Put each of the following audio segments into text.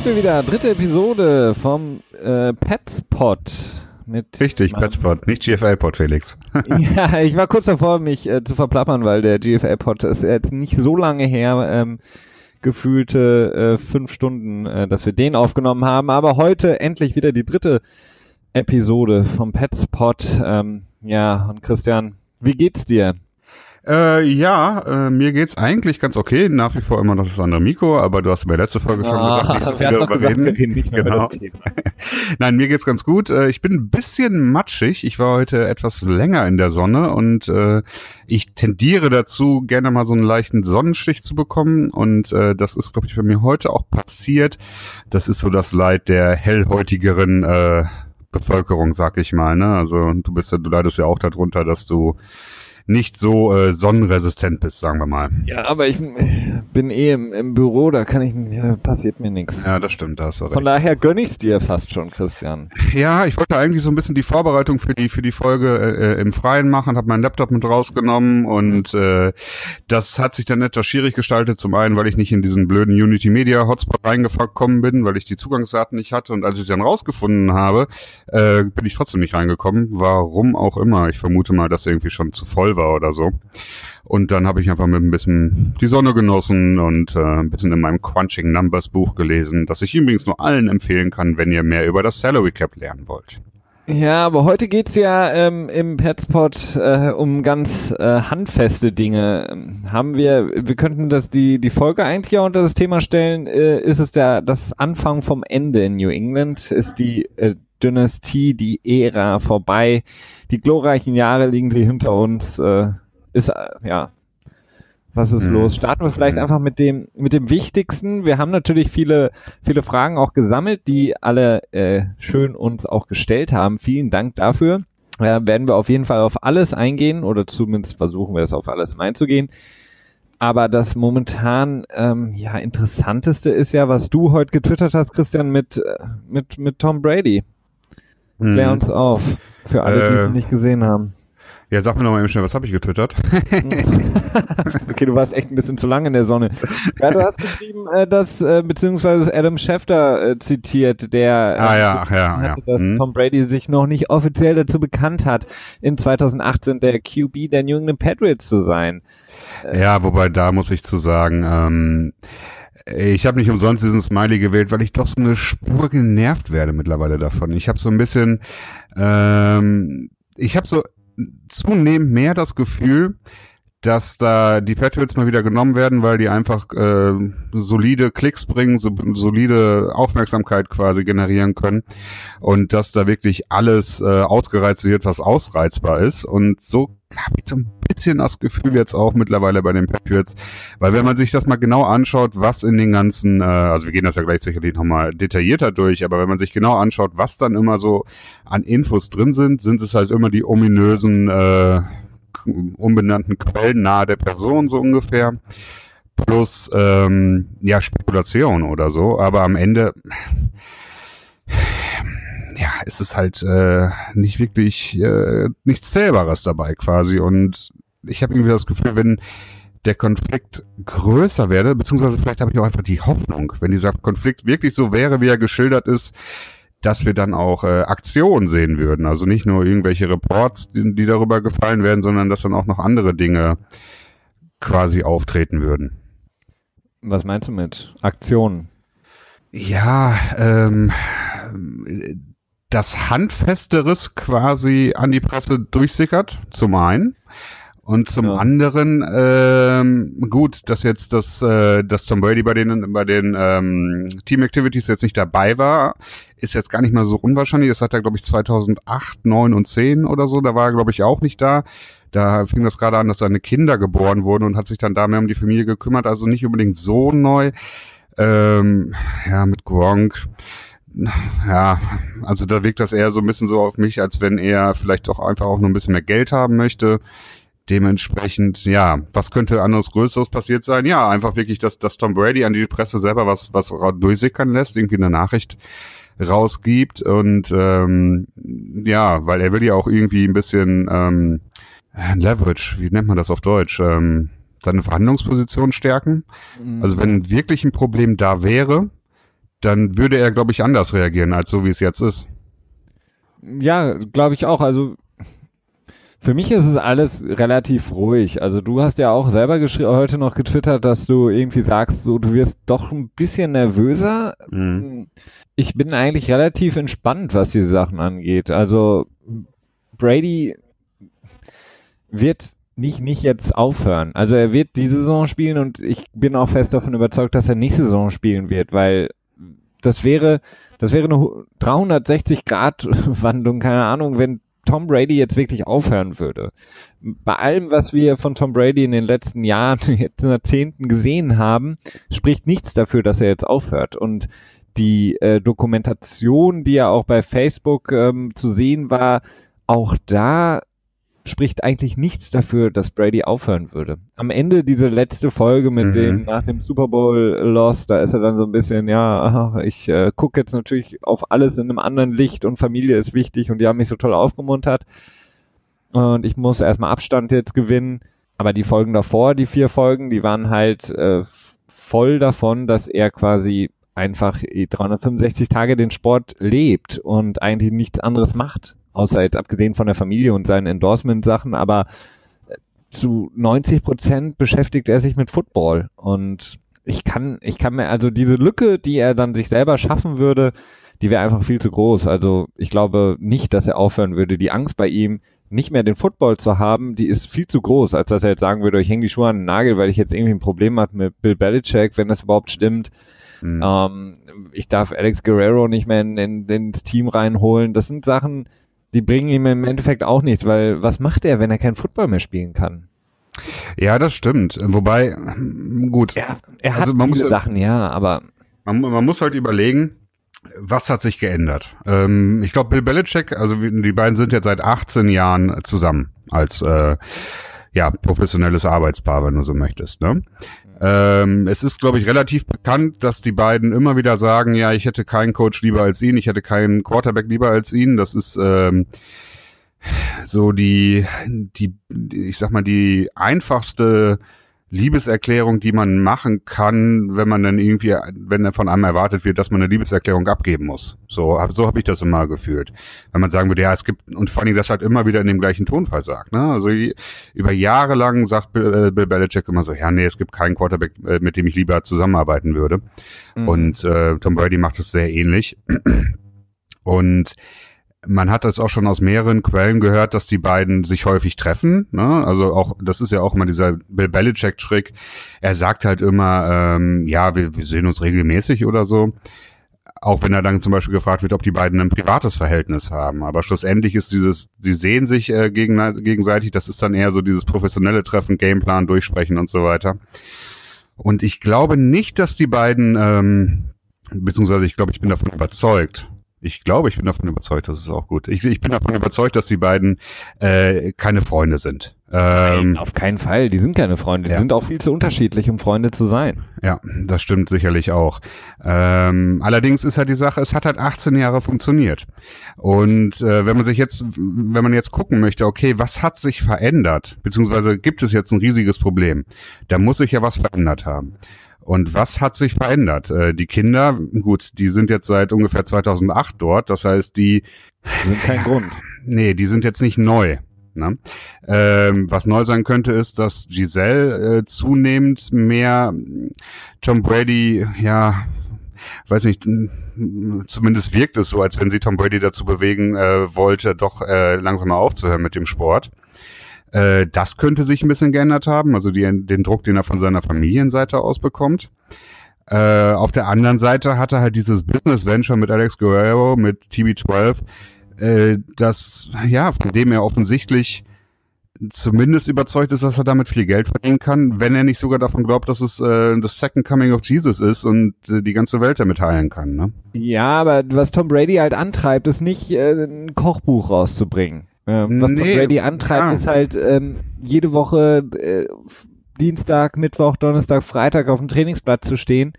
Sind wir wieder. Dritte Episode vom äh, Petspot. Mit Richtig, Petspot, nicht GFL-Pod, Felix. ja, ich war kurz davor, mich äh, zu verplappern, weil der GFL-Pod ist jetzt nicht so lange her, ähm, gefühlte äh, fünf Stunden, äh, dass wir den aufgenommen haben. Aber heute endlich wieder die dritte Episode vom Petspot. Ähm, ja, und Christian, wie geht's dir? Äh, ja, äh, mir geht's eigentlich ganz okay. Nach wie vor immer noch das andere Mikro, aber du hast mir letzte Folge schon ah, gesagt, nicht so viel darüber reden. reden nicht mehr genau. Nein, mir geht's ganz gut. Äh, ich bin ein bisschen matschig. Ich war heute etwas länger in der Sonne und äh, ich tendiere dazu, gerne mal so einen leichten Sonnenstich zu bekommen. Und äh, das ist, glaube ich, bei mir heute auch passiert. Das ist so das Leid der hellhäutigeren äh, Bevölkerung, sag ich mal. Ne? Also du bist ja, du leidest ja auch darunter, dass du nicht so äh, sonnenresistent bist, sagen wir mal. Ja, aber ich bin eh im, im Büro, da kann ich, ja, passiert mir nichts. Ja, das stimmt, da hast du recht. Von daher gönn ich's dir fast schon, Christian. Ja, ich wollte eigentlich so ein bisschen die Vorbereitung für die für die Folge äh, äh im Freien machen, habe meinen Laptop mit rausgenommen und äh, das hat sich dann etwas schwierig gestaltet. Zum einen, weil ich nicht in diesen blöden Unity Media Hotspot reingekommen bin, weil ich die Zugangsdaten nicht hatte und als ich sie dann rausgefunden habe, äh, bin ich trotzdem nicht reingekommen. Warum auch immer. Ich vermute mal, dass irgendwie schon zu voll war oder so. Und dann habe ich einfach mit ein bisschen die Sonne genossen und äh, ein bisschen in meinem Crunching Numbers Buch gelesen, das ich übrigens nur allen empfehlen kann, wenn ihr mehr über das Salary Cap lernen wollt. Ja, aber heute geht's ja ähm, im Petspot äh, um ganz äh, handfeste Dinge. Haben wir, wir könnten das die die Folge eigentlich ja unter das Thema stellen. Äh, ist es der das Anfang vom Ende in New England? Ist die äh, Dynastie, die Ära vorbei? Die glorreichen Jahre liegen sie hinter uns. Äh, ist äh, ja was ist mhm. los? Starten wir vielleicht mhm. einfach mit dem mit dem Wichtigsten. Wir haben natürlich viele viele Fragen auch gesammelt, die alle äh, schön uns auch gestellt haben. Vielen Dank dafür. Äh, werden wir auf jeden Fall auf alles eingehen oder zumindest versuchen wir es auf alles einzugehen. Aber das momentan ähm, ja interessanteste ist ja, was du heute getwittert hast, Christian, mit äh, mit mit Tom Brady. Klär mhm. uns auf für alle, die es äh, nicht gesehen haben. Ja, sag mir noch mal eben schnell, was habe ich getwittert? okay, du warst echt ein bisschen zu lange in der Sonne. Ja, du hast geschrieben, äh, dass, äh, beziehungsweise Adam Schefter äh, zitiert, der äh, ah, ja, ach, ja, hatte, ja. dass hm. Tom Brady sich noch nicht offiziell dazu bekannt hat, in 2018 der QB der New England Patriots zu sein. Ja, wobei da muss ich zu sagen, ähm, ich habe nicht umsonst diesen Smiley gewählt, weil ich doch so eine Spur genervt werde mittlerweile davon. Ich habe so ein bisschen, ähm, ich habe so zunehmend mehr das Gefühl, dass da die Patriots mal wieder genommen werden, weil die einfach äh, solide Klicks bringen, so, solide Aufmerksamkeit quasi generieren können und dass da wirklich alles äh, ausgereizt wird, was ausreizbar ist. Und so habe ich so ein bisschen das Gefühl jetzt auch mittlerweile bei den Patriots, weil wenn man sich das mal genau anschaut, was in den ganzen, äh, also wir gehen das ja gleich sicherlich nochmal detaillierter durch, aber wenn man sich genau anschaut, was dann immer so an Infos drin sind, sind es halt immer die ominösen äh, unbenannten Quellen nahe der Person so ungefähr. Plus ähm, ja Spekulation oder so, aber am Ende ja, ist es halt äh, nicht wirklich äh, nichts Zählbares dabei quasi. Und ich habe irgendwie das Gefühl, wenn der Konflikt größer werde, beziehungsweise vielleicht habe ich auch einfach die Hoffnung, wenn dieser Konflikt wirklich so wäre, wie er geschildert ist, dass wir dann auch äh, Aktionen sehen würden. Also nicht nur irgendwelche Reports, die, die darüber gefallen werden, sondern dass dann auch noch andere Dinge quasi auftreten würden. Was meinst du mit Aktionen? Ja, ähm, das Handfesteres quasi an die Presse durchsickert, zum einen. Und zum ja. anderen, ähm, gut, dass jetzt das, äh, dass Tom Brady bei den, bei den ähm, Team Activities jetzt nicht dabei war, ist jetzt gar nicht mal so unwahrscheinlich. Das hat er, glaube ich, 2008, 9 und 10 oder so. Da war er, glaube ich, auch nicht da. Da fing das gerade an, dass seine Kinder geboren wurden und hat sich dann da mehr um die Familie gekümmert. Also nicht unbedingt so neu. Ähm, ja, mit Gronk. Ja, also da wirkt das eher so ein bisschen so auf mich, als wenn er vielleicht doch einfach auch nur ein bisschen mehr Geld haben möchte. Dementsprechend, ja, was könnte anderes Größeres passiert sein? Ja, einfach wirklich, dass, dass Tom Brady an die Presse selber was, was durchsickern lässt, irgendwie eine Nachricht rausgibt und ähm, ja, weil er will ja auch irgendwie ein bisschen ähm, Leverage, wie nennt man das auf Deutsch? Ähm, seine Verhandlungsposition stärken. Mhm. Also wenn wirklich ein Problem da wäre, dann würde er, glaube ich, anders reagieren, als so wie es jetzt ist. Ja, glaube ich auch. Also für mich ist es alles relativ ruhig. Also du hast ja auch selber heute noch getwittert, dass du irgendwie sagst, so du wirst doch ein bisschen nervöser. Mhm. Ich bin eigentlich relativ entspannt, was diese Sachen angeht. Also Brady wird nicht, nicht jetzt aufhören. Also er wird die Saison spielen und ich bin auch fest davon überzeugt, dass er nächste Saison spielen wird, weil das wäre, das wäre eine 360 Grad Wandlung, keine Ahnung, wenn Tom Brady jetzt wirklich aufhören würde. Bei allem, was wir von Tom Brady in den letzten Jahren, jetzt Jahrzehnten gesehen haben, spricht nichts dafür, dass er jetzt aufhört. Und die äh, Dokumentation, die ja auch bei Facebook ähm, zu sehen war, auch da spricht eigentlich nichts dafür, dass Brady aufhören würde. Am Ende diese letzte Folge mit mhm. dem nach dem Super Bowl Loss, da ist er dann so ein bisschen, ja, ich äh, gucke jetzt natürlich auf alles in einem anderen Licht und Familie ist wichtig und die haben mich so toll aufgemuntert und ich muss erstmal Abstand jetzt gewinnen. Aber die Folgen davor, die vier Folgen, die waren halt äh, voll davon, dass er quasi einfach 365 Tage den Sport lebt und eigentlich nichts anderes macht außer jetzt abgesehen von der Familie und seinen Endorsement-Sachen, aber äh, zu 90 Prozent beschäftigt er sich mit Football und ich kann, ich kann mir, also diese Lücke, die er dann sich selber schaffen würde, die wäre einfach viel zu groß. Also ich glaube nicht, dass er aufhören würde. Die Angst bei ihm, nicht mehr den Football zu haben, die ist viel zu groß, als dass er jetzt sagen würde, ich hänge die Schuhe an den Nagel, weil ich jetzt irgendwie ein Problem habe mit Bill Belichick, wenn das überhaupt stimmt. Mhm. Ähm, ich darf Alex Guerrero nicht mehr in, in, ins Team reinholen. Das sind Sachen, die bringen ihm im Endeffekt auch nichts, weil was macht er, wenn er keinen Football mehr spielen kann? Ja, das stimmt. Wobei, gut. Er, er hat also man viele muss, Sachen, ja, aber. Man, man muss halt überlegen, was hat sich geändert? Ähm, ich glaube, Bill Belichick, also die beiden sind jetzt seit 18 Jahren zusammen als äh, ja professionelles Arbeitspaar, wenn du so möchtest. Ne? Ähm, es ist, glaube ich, relativ bekannt, dass die beiden immer wieder sagen, ja, ich hätte keinen Coach lieber als ihn, ich hätte keinen Quarterback lieber als ihn. Das ist ähm, so die, die, ich sag mal, die einfachste Liebeserklärung, die man machen kann, wenn man dann irgendwie, wenn er von einem erwartet wird, dass man eine Liebeserklärung abgeben muss. So, so habe ich das immer gefühlt. Wenn man sagen würde, ja, es gibt, und vor allem das halt immer wieder in dem gleichen Tonfall sagt. Ne? Also über Jahre lang sagt Bill, äh, Bill Belichick immer so, ja, nee, es gibt keinen Quarterback, äh, mit dem ich lieber zusammenarbeiten würde. Mhm. Und äh, Tom Brady macht es sehr ähnlich. Und man hat das auch schon aus mehreren Quellen gehört, dass die beiden sich häufig treffen. Ne? Also auch, das ist ja auch immer dieser Bill Belichick-Trick. Er sagt halt immer, ähm, ja, wir, wir sehen uns regelmäßig oder so. Auch wenn er dann zum Beispiel gefragt wird, ob die beiden ein privates Verhältnis haben. Aber schlussendlich ist dieses, die sehen sich äh, gegen, gegenseitig, das ist dann eher so dieses professionelle Treffen, Gameplan durchsprechen und so weiter. Und ich glaube nicht, dass die beiden, ähm, beziehungsweise ich glaube, ich bin davon überzeugt, ich glaube, ich bin davon überzeugt, das ist auch gut. Ich, ich bin davon überzeugt, dass die beiden äh, keine Freunde sind. Ähm, Nein, auf keinen Fall. Die sind keine Freunde. Die ja. sind auch viel zu unterschiedlich, um Freunde zu sein. Ja, das stimmt sicherlich auch. Ähm, allerdings ist halt die Sache, es hat halt 18 Jahre funktioniert. Und äh, wenn man sich jetzt, wenn man jetzt gucken möchte, okay, was hat sich verändert, beziehungsweise gibt es jetzt ein riesiges Problem, da muss sich ja was verändert haben. Und was hat sich verändert? Äh, die Kinder, gut, die sind jetzt seit ungefähr 2008 dort. Das heißt, die, die sind kein Grund. Nee, die sind jetzt nicht neu. Ne? Ähm, was neu sein könnte, ist, dass Giselle äh, zunehmend mehr Tom Brady, ja, weiß nicht, zumindest wirkt es so, als wenn sie Tom Brady dazu bewegen äh, wollte, doch äh, langsam mal aufzuhören mit dem Sport. Äh, das könnte sich ein bisschen geändert haben, also die, den Druck, den er von seiner Familienseite aus bekommt. Äh, auf der anderen Seite hat er halt dieses Business Venture mit Alex Guerrero, mit TB12, äh, das, ja, von dem er offensichtlich zumindest überzeugt ist, dass er damit viel Geld verdienen kann, wenn er nicht sogar davon glaubt, dass es äh, das Second Coming of Jesus ist und äh, die ganze Welt damit heilen kann. Ne? Ja, aber was Tom Brady halt antreibt, ist nicht äh, ein Kochbuch rauszubringen. Ähm, was nee, Brady antreibt, ja. ist halt ähm, jede Woche äh, Dienstag, Mittwoch, Donnerstag, Freitag auf dem Trainingsplatz zu stehen,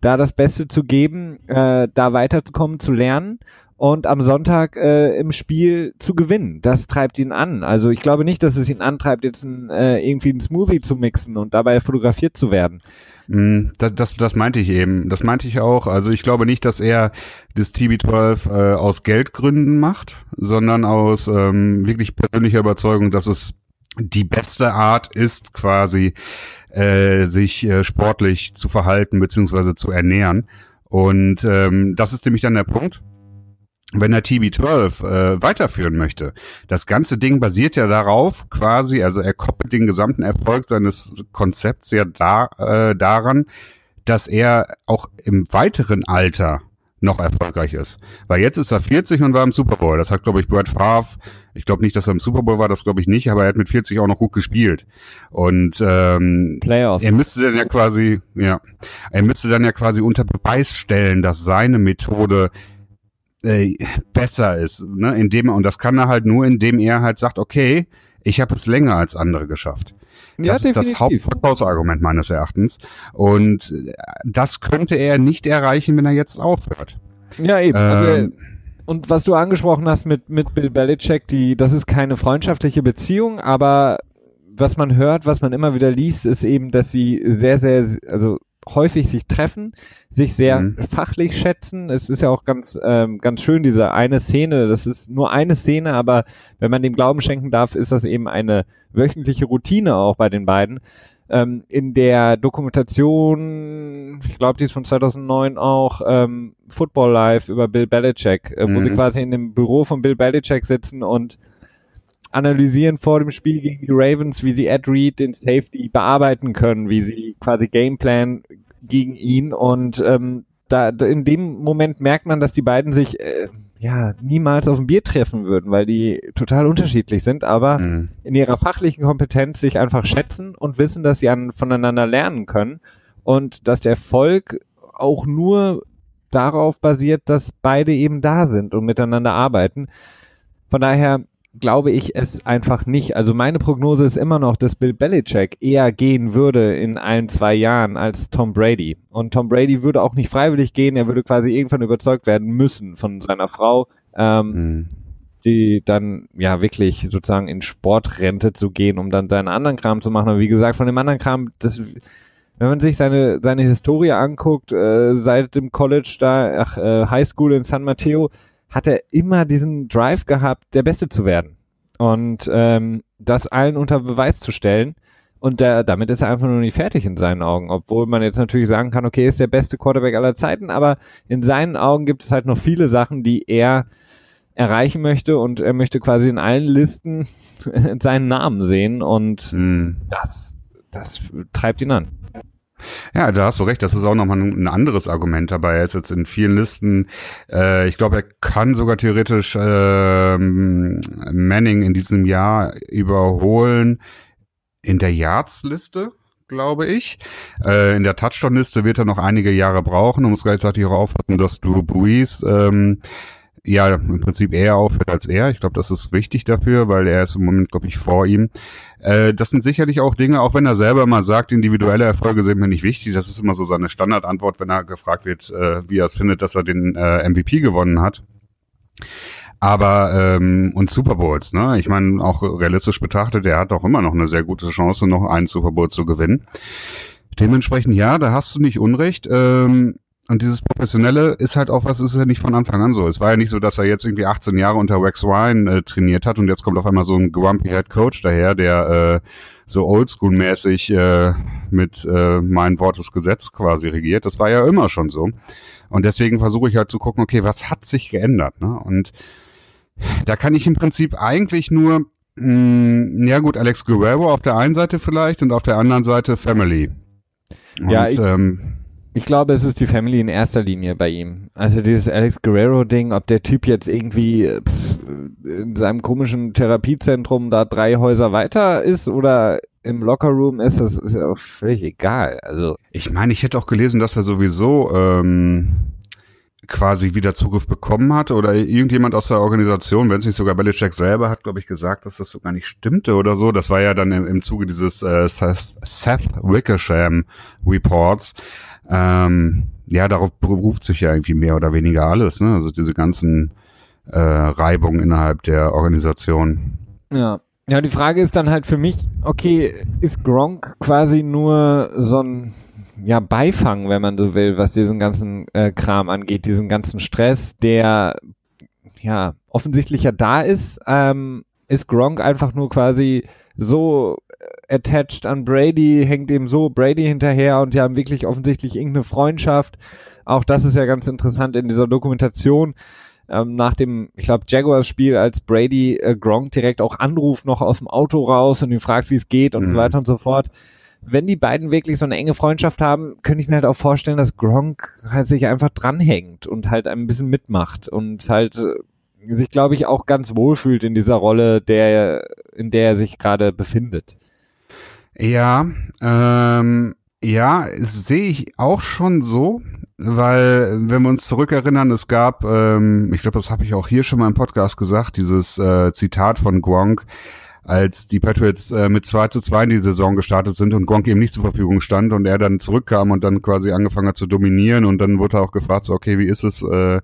da das Beste zu geben, äh, da weiterzukommen, zu lernen und am Sonntag äh, im Spiel zu gewinnen. Das treibt ihn an. Also ich glaube nicht, dass es ihn antreibt, jetzt ein, äh, irgendwie einen Smoothie zu mixen und dabei fotografiert zu werden. Mm, das, das, das meinte ich eben. Das meinte ich auch. Also ich glaube nicht, dass er das TB12 äh, aus Geldgründen macht, sondern aus ähm, wirklich persönlicher Überzeugung, dass es die beste Art ist, quasi äh, sich äh, sportlich zu verhalten beziehungsweise zu ernähren. Und ähm, das ist nämlich dann der Punkt wenn er TB12 äh, weiterführen möchte. Das ganze Ding basiert ja darauf, quasi, also er koppelt den gesamten Erfolg seines Konzepts ja da, äh, daran, dass er auch im weiteren Alter noch erfolgreich ist. Weil jetzt ist er 40 und war im Super Bowl. Das hat, glaube ich, Brad Favre, ich glaube nicht, dass er im Super Bowl war, das glaube ich nicht, aber er hat mit 40 auch noch gut gespielt. Und ähm, Playoff. er müsste dann ja quasi, ja, er müsste dann ja quasi unter Beweis stellen, dass seine Methode äh, besser ist, ne? Indem er, und das kann er halt nur, indem er halt sagt, okay, ich habe es länger als andere geschafft. Das ja, ist definitiv. das Hauptverkaufsargument meines Erachtens. Und äh, das könnte er nicht erreichen, wenn er jetzt aufhört. Ja, eben. Also, ähm, also, und was du angesprochen hast mit, mit Bill Belichick, die, das ist keine freundschaftliche Beziehung, aber was man hört, was man immer wieder liest, ist eben, dass sie sehr, sehr, also häufig sich treffen, sich sehr mhm. fachlich schätzen. Es ist ja auch ganz, ähm, ganz schön, diese eine Szene, das ist nur eine Szene, aber wenn man dem Glauben schenken darf, ist das eben eine wöchentliche Routine auch bei den beiden. Ähm, in der Dokumentation, ich glaube, die ist von 2009 auch, ähm, Football Live über Bill Belichick, äh, wo sie mhm. quasi in dem Büro von Bill Belichick sitzen und analysieren vor dem Spiel gegen die Ravens, wie sie Ed Reed, den Safety, bearbeiten können, wie sie quasi Gameplan gegen ihn und ähm, da, da in dem Moment merkt man, dass die beiden sich äh, ja niemals auf ein Bier treffen würden, weil die total unterschiedlich sind, aber mhm. in ihrer fachlichen Kompetenz sich einfach schätzen und wissen, dass sie an, voneinander lernen können und dass der Erfolg auch nur darauf basiert, dass beide eben da sind und miteinander arbeiten. Von daher glaube ich es einfach nicht. Also meine Prognose ist immer noch, dass Bill Belichick eher gehen würde in ein, zwei Jahren als Tom Brady. Und Tom Brady würde auch nicht freiwillig gehen, er würde quasi irgendwann überzeugt werden müssen von seiner Frau, ähm, mhm. die dann ja wirklich sozusagen in Sportrente zu gehen, um dann seinen anderen Kram zu machen. Aber wie gesagt, von dem anderen Kram, das wenn man sich seine seine Historie anguckt, äh, seit dem College da, ach, äh, High School in San Mateo, hat er immer diesen Drive gehabt, der Beste zu werden. Und ähm, das allen unter Beweis zu stellen. Und der, damit ist er einfach nur nicht fertig in seinen Augen. Obwohl man jetzt natürlich sagen kann, okay, ist der beste Quarterback aller Zeiten, aber in seinen Augen gibt es halt noch viele Sachen, die er erreichen möchte und er möchte quasi in allen Listen seinen Namen sehen und mhm. das, das treibt ihn an. Ja, da hast du recht. Das ist auch nochmal ein anderes Argument dabei. Er ist jetzt in vielen Listen. Äh, ich glaube, er kann sogar theoretisch äh, Manning in diesem Jahr überholen in der Yards-Liste glaube ich. Äh, in der Touchdown-Liste wird er noch einige Jahre brauchen. Du musst gleichzeitig auch aufpassen, dass du Brees ähm, ja im Prinzip eher aufhört als er. Ich glaube, das ist wichtig dafür, weil er ist im Moment, glaube ich, vor ihm. Äh, das sind sicherlich auch Dinge, auch wenn er selber mal sagt, individuelle Erfolge sind mir nicht wichtig. Das ist immer so seine Standardantwort, wenn er gefragt wird, äh, wie er es findet, dass er den äh, MVP gewonnen hat. Aber ähm, und Super Bowls, ne? Ich meine, auch realistisch betrachtet, er hat auch immer noch eine sehr gute Chance, noch einen Super Bowl zu gewinnen. Dementsprechend, ja, da hast du nicht Unrecht. Ähm, und dieses Professionelle ist halt auch was, ist ja nicht von Anfang an so. Es war ja nicht so, dass er jetzt irgendwie 18 Jahre unter Wax Ryan äh, trainiert hat und jetzt kommt auf einmal so ein grumpy Head Coach daher, der äh, so oldschool-mäßig äh, mit äh, mein Wortes Gesetz quasi regiert. Das war ja immer schon so. Und deswegen versuche ich halt zu gucken, okay, was hat sich geändert? Ne? Und da kann ich im Prinzip eigentlich nur, mh, mm, ja gut, Alex Guerrero auf der einen Seite vielleicht und auf der anderen Seite Family. Und, ja, ich, ähm, ich glaube, es ist die Family in erster Linie bei ihm. Also dieses Alex Guerrero-Ding, ob der Typ jetzt irgendwie pff, in seinem komischen Therapiezentrum da drei Häuser weiter ist oder im Lockerroom ist, das ist ja auch völlig egal. Also ich meine, ich hätte auch gelesen, dass er sowieso ähm, quasi wieder Zugriff bekommen hat oder irgendjemand aus der Organisation, wenn es nicht sogar Belichick selber hat, glaube ich, gesagt, dass das so gar nicht stimmte oder so. Das war ja dann im, im Zuge dieses äh, Seth, Seth Wickersham Reports ähm, ja, darauf beruft sich ja irgendwie mehr oder weniger alles, ne? Also diese ganzen äh, Reibung innerhalb der Organisation. Ja. Ja, die Frage ist dann halt für mich, okay, ist Gronk quasi nur so ein ja, Beifang, wenn man so will, was diesen ganzen äh, Kram angeht, diesen ganzen Stress, der ja offensichtlich ja da ist, ähm, ist Gronk einfach nur quasi so attached an Brady, hängt ihm so Brady hinterher und sie haben wirklich offensichtlich irgendeine Freundschaft. Auch das ist ja ganz interessant in dieser Dokumentation. Ähm, nach dem, ich glaube, Jaguars-Spiel, als Brady äh, Gronk direkt auch anruft, noch aus dem Auto raus und ihn fragt, wie es geht und mhm. so weiter und so fort. Wenn die beiden wirklich so eine enge Freundschaft haben, könnte ich mir halt auch vorstellen, dass Gronk halt sich einfach dranhängt und halt ein bisschen mitmacht und halt äh, sich, glaube ich, auch ganz wohlfühlt in dieser Rolle, der, in der er sich gerade befindet. Ja, ähm, ja, sehe ich auch schon so, weil wenn wir uns zurückerinnern, es gab, ähm, ich glaube, das habe ich auch hier schon mal im Podcast gesagt, dieses äh, Zitat von Gronk, als die Patriots äh, mit 2 zu 2 in die Saison gestartet sind und Gronk eben nicht zur Verfügung stand und er dann zurückkam und dann quasi angefangen hat zu dominieren und dann wurde er auch gefragt, so, okay, wie ist es, äh,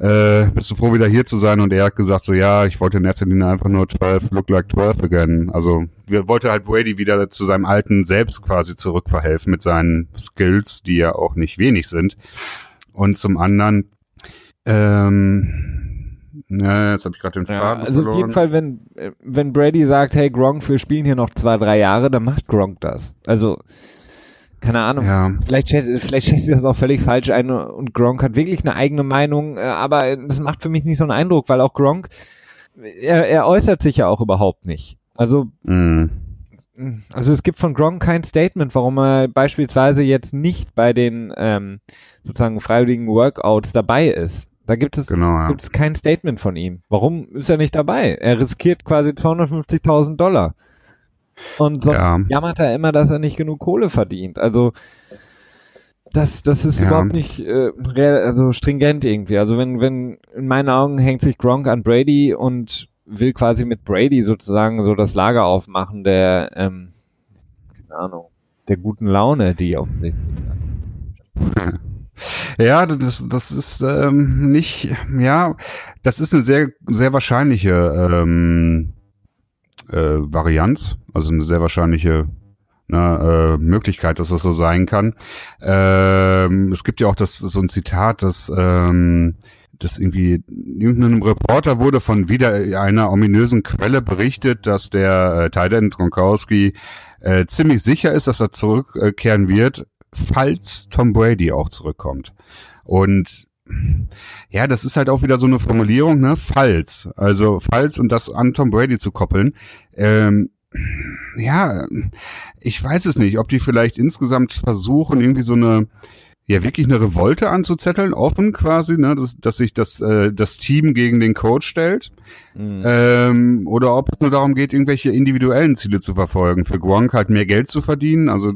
äh, bist du froh, wieder hier zu sein? Und er hat gesagt so, ja, ich wollte in erster Linie einfach nur 12 look like 12 again. Also wir wollte halt Brady wieder zu seinem alten Selbst quasi zurückverhelfen mit seinen Skills, die ja auch nicht wenig sind. Und zum anderen, ähm, ja, jetzt habe ich gerade den Faden ja, Also verloren. auf jeden Fall, wenn, wenn Brady sagt, hey Gronk, wir spielen hier noch zwei, drei Jahre, dann macht Gronk das. Also keine Ahnung. Ja. Vielleicht, vielleicht schätzt sie das auch völlig falsch ein und Gronk hat wirklich eine eigene Meinung, äh, aber das macht für mich nicht so einen Eindruck, weil auch Gronk, er, er äußert sich ja auch überhaupt nicht. Also, mhm. also es gibt von Gronk kein Statement, warum er beispielsweise jetzt nicht bei den ähm, sozusagen freiwilligen Workouts dabei ist. Da gibt es, genau, ja. gibt es kein Statement von ihm. Warum ist er nicht dabei? Er riskiert quasi 250.000 Dollar. Und sonst ja. jammert er immer, dass er nicht genug Kohle verdient. Also das, das ist ja. überhaupt nicht äh, also stringent irgendwie. Also wenn, wenn in meinen Augen hängt sich Gronk an Brady und will quasi mit Brady sozusagen so das Lager aufmachen, der, ähm, keine Ahnung, der guten Laune, die offensichtlich hat. Ja, das, das ist ähm, nicht, ja, das ist eine sehr, sehr wahrscheinliche ähm, äh, Varianz, also eine sehr wahrscheinliche ne, äh, Möglichkeit, dass das so sein kann. Ähm, es gibt ja auch das so ein Zitat, dass ähm, das irgendwie irgendeinem Reporter wurde von wieder einer ominösen Quelle berichtet, dass der äh, Titan Gronkowski äh, ziemlich sicher ist, dass er zurückkehren wird, falls Tom Brady auch zurückkommt. Und ja, das ist halt auch wieder so eine Formulierung, ne? Falls. Also falls und das an Tom Brady zu koppeln. Ähm, ja, ich weiß es nicht, ob die vielleicht insgesamt versuchen, irgendwie so eine, ja, wirklich eine Revolte anzuzetteln, offen quasi, ne, dass, dass sich das, äh, das Team gegen den Coach stellt. Mhm. Ähm, oder ob es nur darum geht, irgendwelche individuellen Ziele zu verfolgen. Für Gronk halt mehr Geld zu verdienen. Also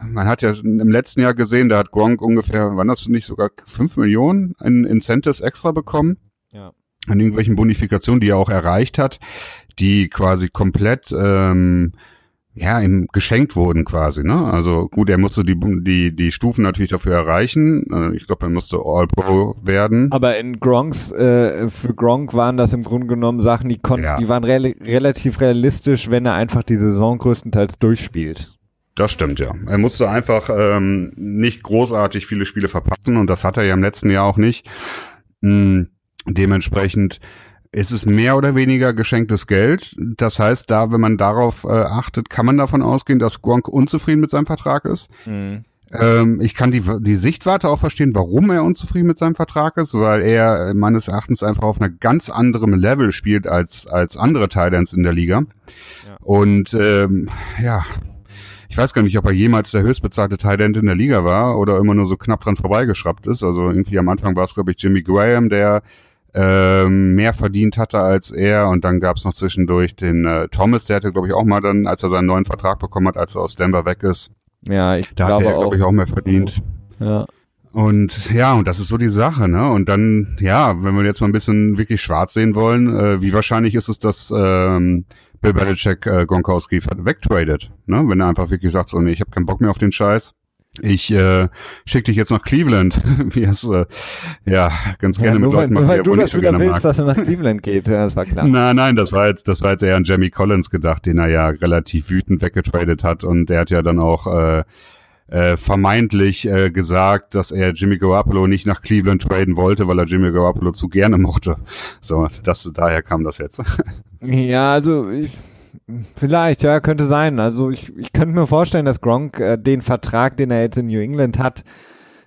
man hat ja im letzten Jahr gesehen, da hat Gronk ungefähr, wann hast du nicht sogar fünf Millionen in Incentives extra bekommen? Ja. An irgendwelchen Bonifikationen, die er auch erreicht hat, die quasi komplett ähm, ja, ihm geschenkt wurden quasi, ne? Also gut, er musste die die die Stufen natürlich dafür erreichen. Äh, ich glaube, er musste All Pro werden. Aber in Gronks äh, für Gronk waren das im Grunde genommen Sachen, die konnten, ja. die waren re relativ realistisch, wenn er einfach die Saison größtenteils durchspielt. Das stimmt, ja. Er musste einfach ähm, nicht großartig viele Spiele verpassen und das hat er ja im letzten Jahr auch nicht. Mhm. Dementsprechend ist es mehr oder weniger geschenktes Geld. Das heißt, da, wenn man darauf äh, achtet, kann man davon ausgehen, dass Gronk unzufrieden mit seinem Vertrag ist. Mhm. Ähm, ich kann die, die Sichtwarte auch verstehen, warum er unzufrieden mit seinem Vertrag ist, weil er meines Erachtens einfach auf einer ganz anderem Level spielt als, als andere Titans in der Liga. Ja. Und ähm, ja, ich weiß gar nicht, ob er jemals der höchstbezahlte Tight in der Liga war oder immer nur so knapp dran vorbeigeschraubt ist. Also irgendwie am Anfang war es, glaube ich, Jimmy Graham, der ähm, mehr verdient hatte als er und dann gab es noch zwischendurch den äh, Thomas, der hatte, glaube ich, auch mal dann, als er seinen neuen Vertrag bekommen hat, als er aus Denver weg ist. Ja, ich da glaube hat er, glaube ich, auch mehr verdient. Ja. Und ja, und das ist so die Sache, ne? Und dann, ja, wenn wir jetzt mal ein bisschen wirklich schwarz sehen wollen, äh, wie wahrscheinlich ist es, dass ähm, Bill Belichick äh, Gronkowski wegtradet, ne? Wenn er einfach wirklich sagt, so, nee, ich habe keinen Bock mehr auf den Scheiß. ich äh, schicke dich jetzt nach Cleveland, wie es äh, ja ganz gerne ja, mit Leuten macht, weil du das so wieder willst, mag. dass er nach Cleveland geht, ja, das war klar. Nein, nein, das war jetzt, das war jetzt eher an Jamie Collins gedacht, den er ja relativ wütend weggetradet hat und der hat ja dann auch äh, äh, vermeintlich äh, gesagt, dass er Jimmy Garoppolo nicht nach Cleveland traden wollte, weil er Jimmy Garoppolo zu gerne mochte. So, das daher kam das jetzt. ja, also ich Vielleicht, ja, könnte sein. Also ich, ich könnte mir vorstellen, dass Gronk äh, den Vertrag, den er jetzt in New England hat,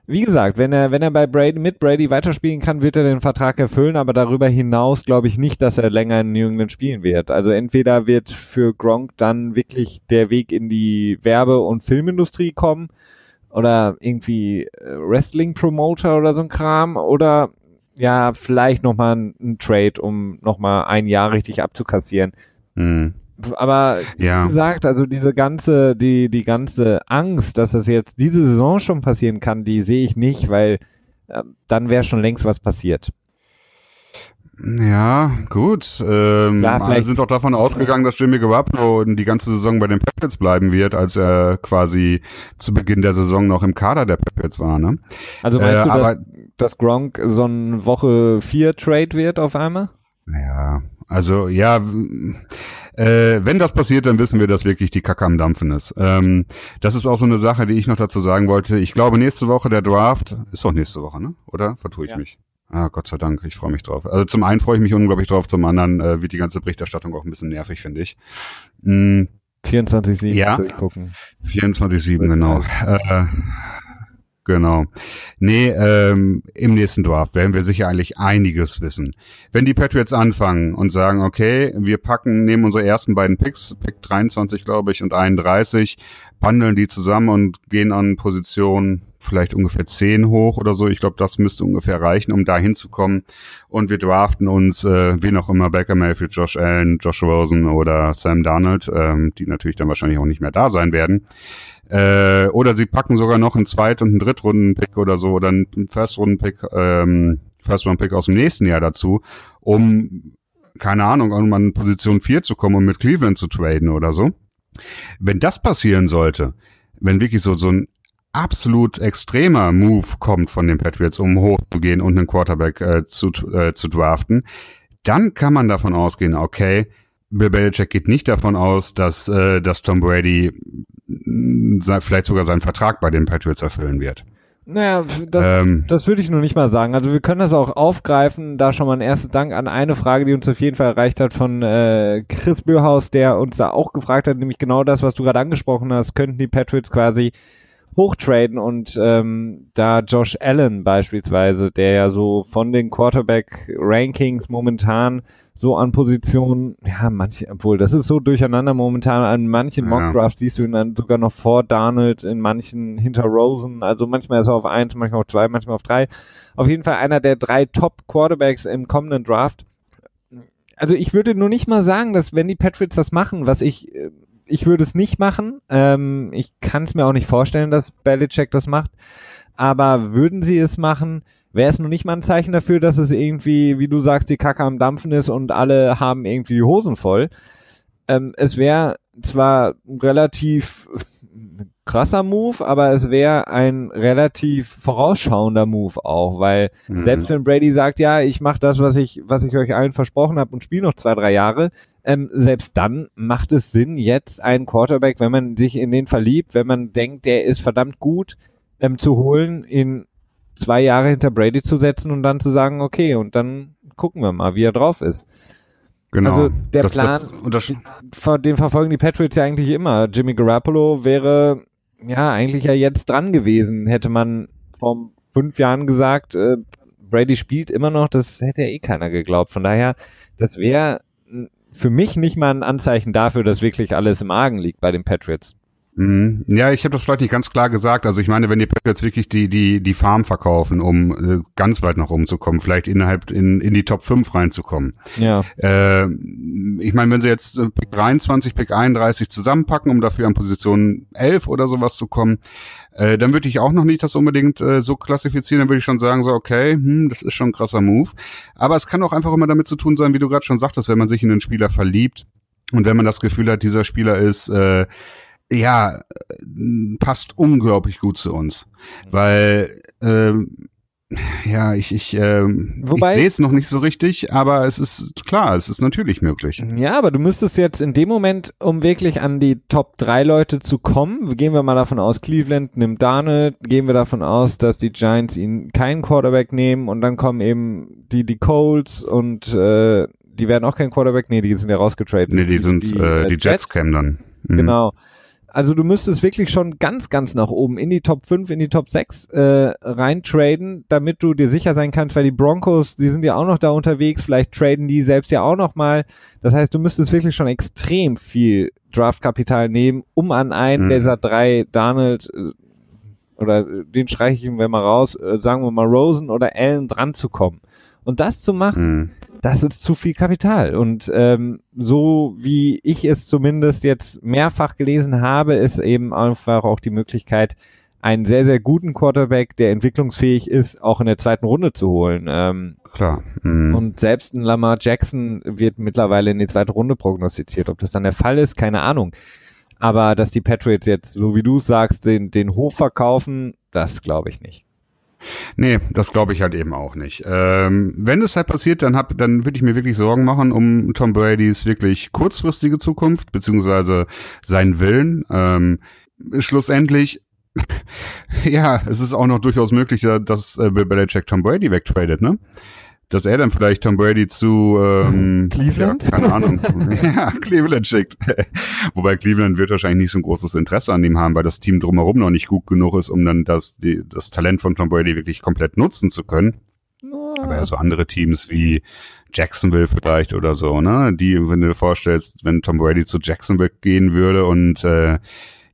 wie gesagt, wenn er, wenn er bei Brady, mit Brady weiterspielen kann, wird er den Vertrag erfüllen, aber darüber hinaus glaube ich nicht, dass er länger in New England spielen wird. Also entweder wird für Gronk dann wirklich der Weg in die Werbe- und Filmindustrie kommen oder irgendwie äh, Wrestling-Promoter oder so ein Kram oder ja, vielleicht nochmal ein, ein Trade, um nochmal ein Jahr richtig abzukassieren. Mhm. Aber ja. wie gesagt, also diese ganze, die, die ganze Angst, dass das jetzt diese Saison schon passieren kann, die sehe ich nicht, weil äh, dann wäre schon längst was passiert. Ja, gut. Ähm, Klar, alle sind doch davon ausgegangen, dass Jimmy Garoppolo die ganze Saison bei den Patriots bleiben wird, als er quasi zu Beginn der Saison noch im Kader der Patriots war. Ne? Also meinst äh, du, aber, dass, dass Gronk so ein Woche 4 Trade wird auf einmal? Ja, also ja, äh, wenn das passiert, dann wissen wir, dass wirklich die Kacke am Dampfen ist. Ähm, das ist auch so eine Sache, die ich noch dazu sagen wollte. Ich glaube, nächste Woche der Draft ist doch nächste Woche, ne? Oder vertue ich ja. mich? Ah, Gott sei Dank, ich freue mich drauf. Also zum einen freue ich mich unglaublich drauf, zum anderen äh, wird die ganze Berichterstattung auch ein bisschen nervig, finde ich. Mhm. 24-7 ja, durchgucken. 24-7, genau. Äh, Genau. Nee, ähm, im nächsten Draft werden wir sicher eigentlich einiges wissen. Wenn die Patriots anfangen und sagen, okay, wir packen, nehmen unsere ersten beiden Picks, Pick 23, glaube ich, und 31, bundeln die zusammen und gehen an Position vielleicht ungefähr 10 hoch oder so. Ich glaube, das müsste ungefähr reichen, um da hinzukommen. Und wir draften uns, äh, wie noch immer, Baker Mayfield, Josh Allen, Josh Rosen oder Sam Darnold, ähm, die natürlich dann wahrscheinlich auch nicht mehr da sein werden. Äh, oder sie packen sogar noch einen Zweit- und einen Drittrunden-Pick oder so oder einen First-Runden-Pick, ähm, First-Round-Pick aus dem nächsten Jahr dazu, um, keine Ahnung, um an Position 4 zu kommen und mit Cleveland zu traden oder so. Wenn das passieren sollte, wenn wirklich so, so ein absolut extremer Move kommt von den Patriots, um hochzugehen und einen Quarterback äh, zu, äh, zu draften, dann kann man davon ausgehen, okay, Bill Belichick geht nicht davon aus, dass, äh, dass Tom Brady vielleicht sogar seinen Vertrag bei den Patriots erfüllen wird. Naja, das, ähm, das würde ich nur nicht mal sagen. Also wir können das auch aufgreifen. Da schon mal ein erster Dank an eine Frage, die uns auf jeden Fall erreicht hat von äh, Chris Bürhaus, der uns da auch gefragt hat, nämlich genau das, was du gerade angesprochen hast. Könnten die Patriots quasi hochtraden und ähm, da Josh Allen beispielsweise, der ja so von den Quarterback-Rankings momentan so an Positionen, ja, manche, obwohl das ist so durcheinander momentan, an manchen ja. Mockdrafts siehst du ihn dann sogar noch vor Darnold, in manchen hinter Rosen, also manchmal ist er auf eins, manchmal auf zwei, manchmal auf drei. Auf jeden Fall einer der drei Top-Quarterbacks im kommenden Draft. Also ich würde nur nicht mal sagen, dass wenn die Patriots das machen, was ich, ich würde es nicht machen, ähm, ich kann es mir auch nicht vorstellen, dass Belichick das macht, aber würden sie es machen, wäre es noch nicht mal ein Zeichen dafür, dass es irgendwie, wie du sagst, die Kacke am Dampfen ist und alle haben irgendwie die Hosen voll. Ähm, es wäre zwar relativ krasser Move, aber es wäre ein relativ vorausschauender Move auch, weil mhm. selbst wenn Brady sagt, ja, ich mache das, was ich, was ich euch allen versprochen habe und spiele noch zwei, drei Jahre, ähm, selbst dann macht es Sinn, jetzt einen Quarterback, wenn man sich in den verliebt, wenn man denkt, der ist verdammt gut, ähm, zu holen, in zwei Jahre hinter Brady zu setzen und dann zu sagen, okay, und dann gucken wir mal, wie er drauf ist. Genau. Also der das, Plan, das, den verfolgen die Patriots ja eigentlich immer. Jimmy Garoppolo wäre ja eigentlich ja jetzt dran gewesen, hätte man vor fünf Jahren gesagt, äh, Brady spielt immer noch, das hätte ja eh keiner geglaubt. Von daher, das wäre für mich nicht mal ein Anzeichen dafür, dass wirklich alles im Argen liegt bei den Patriots. Mhm. Ja, ich habe das vielleicht nicht ganz klar gesagt. Also ich meine, wenn die Packers wirklich die die die Farm verkaufen, um äh, ganz weit nach oben zu kommen, vielleicht innerhalb in in die Top 5 reinzukommen. Ja. Äh, ich meine, wenn sie jetzt äh, Pick 23, Pick 31 zusammenpacken, um dafür an Position 11 oder sowas zu kommen, äh, dann würde ich auch noch nicht das unbedingt äh, so klassifizieren. Dann würde ich schon sagen, so okay, hm, das ist schon ein krasser Move. Aber es kann auch einfach immer damit zu tun sein, wie du gerade schon sagtest, wenn man sich in einen Spieler verliebt und wenn man das Gefühl hat, dieser Spieler ist äh, ja, passt unglaublich gut zu uns. Weil ähm, ja, ich, ich, ähm, Wobei, ich sehe es noch nicht so richtig, aber es ist klar, es ist natürlich möglich. Ja, aber du müsstest jetzt in dem Moment, um wirklich an die Top 3 Leute zu kommen, gehen wir mal davon aus, Cleveland nimmt Darnold, gehen wir davon aus, dass die Giants ihn keinen Quarterback nehmen und dann kommen eben die, die Colts und äh, die werden auch keinen Quarterback, nee, die sind ja rausgetradet. Nee, die sind, die, äh, die Jets, Jets kämen dann. Mhm. Genau. Also du müsstest wirklich schon ganz, ganz nach oben in die Top 5, in die Top 6 äh, reintraden, damit du dir sicher sein kannst, weil die Broncos, die sind ja auch noch da unterwegs, vielleicht traden die selbst ja auch noch mal. Das heißt, du müsstest wirklich schon extrem viel Draftkapital nehmen, um an einen mhm. dieser drei Donald äh, oder den streiche ich, wenn mal raus, äh, sagen wir mal Rosen oder Allen dran zu kommen. Und das zu machen, mhm das ist zu viel Kapital. Und ähm, so wie ich es zumindest jetzt mehrfach gelesen habe, ist eben einfach auch die Möglichkeit, einen sehr, sehr guten Quarterback, der entwicklungsfähig ist, auch in der zweiten Runde zu holen. Ähm, Klar. Mhm. Und selbst ein Lamar Jackson wird mittlerweile in die zweite Runde prognostiziert. Ob das dann der Fall ist, keine Ahnung. Aber dass die Patriots jetzt, so wie du sagst, den, den Hof verkaufen, das glaube ich nicht. Nee, das glaube ich halt eben auch nicht. Ähm, wenn es halt passiert, dann hab, dann würde ich mir wirklich Sorgen machen um Tom Bradys wirklich kurzfristige Zukunft, beziehungsweise seinen Willen. Ähm, schlussendlich, ja, es ist auch noch durchaus möglich, dass äh, Bill Belichick Tom Brady wegtradet, ne? Dass er dann vielleicht Tom Brady zu ähm, Cleveland? Ja, keine Ahnung. ja, Cleveland schickt. Wobei Cleveland wird wahrscheinlich nicht so ein großes Interesse an ihm haben, weil das Team drumherum noch nicht gut genug ist, um dann das, die, das Talent von Tom Brady wirklich komplett nutzen zu können. Aber ja, so andere Teams wie Jacksonville vielleicht oder so, ne? Die, wenn du dir vorstellst, wenn Tom Brady zu Jacksonville gehen würde und äh,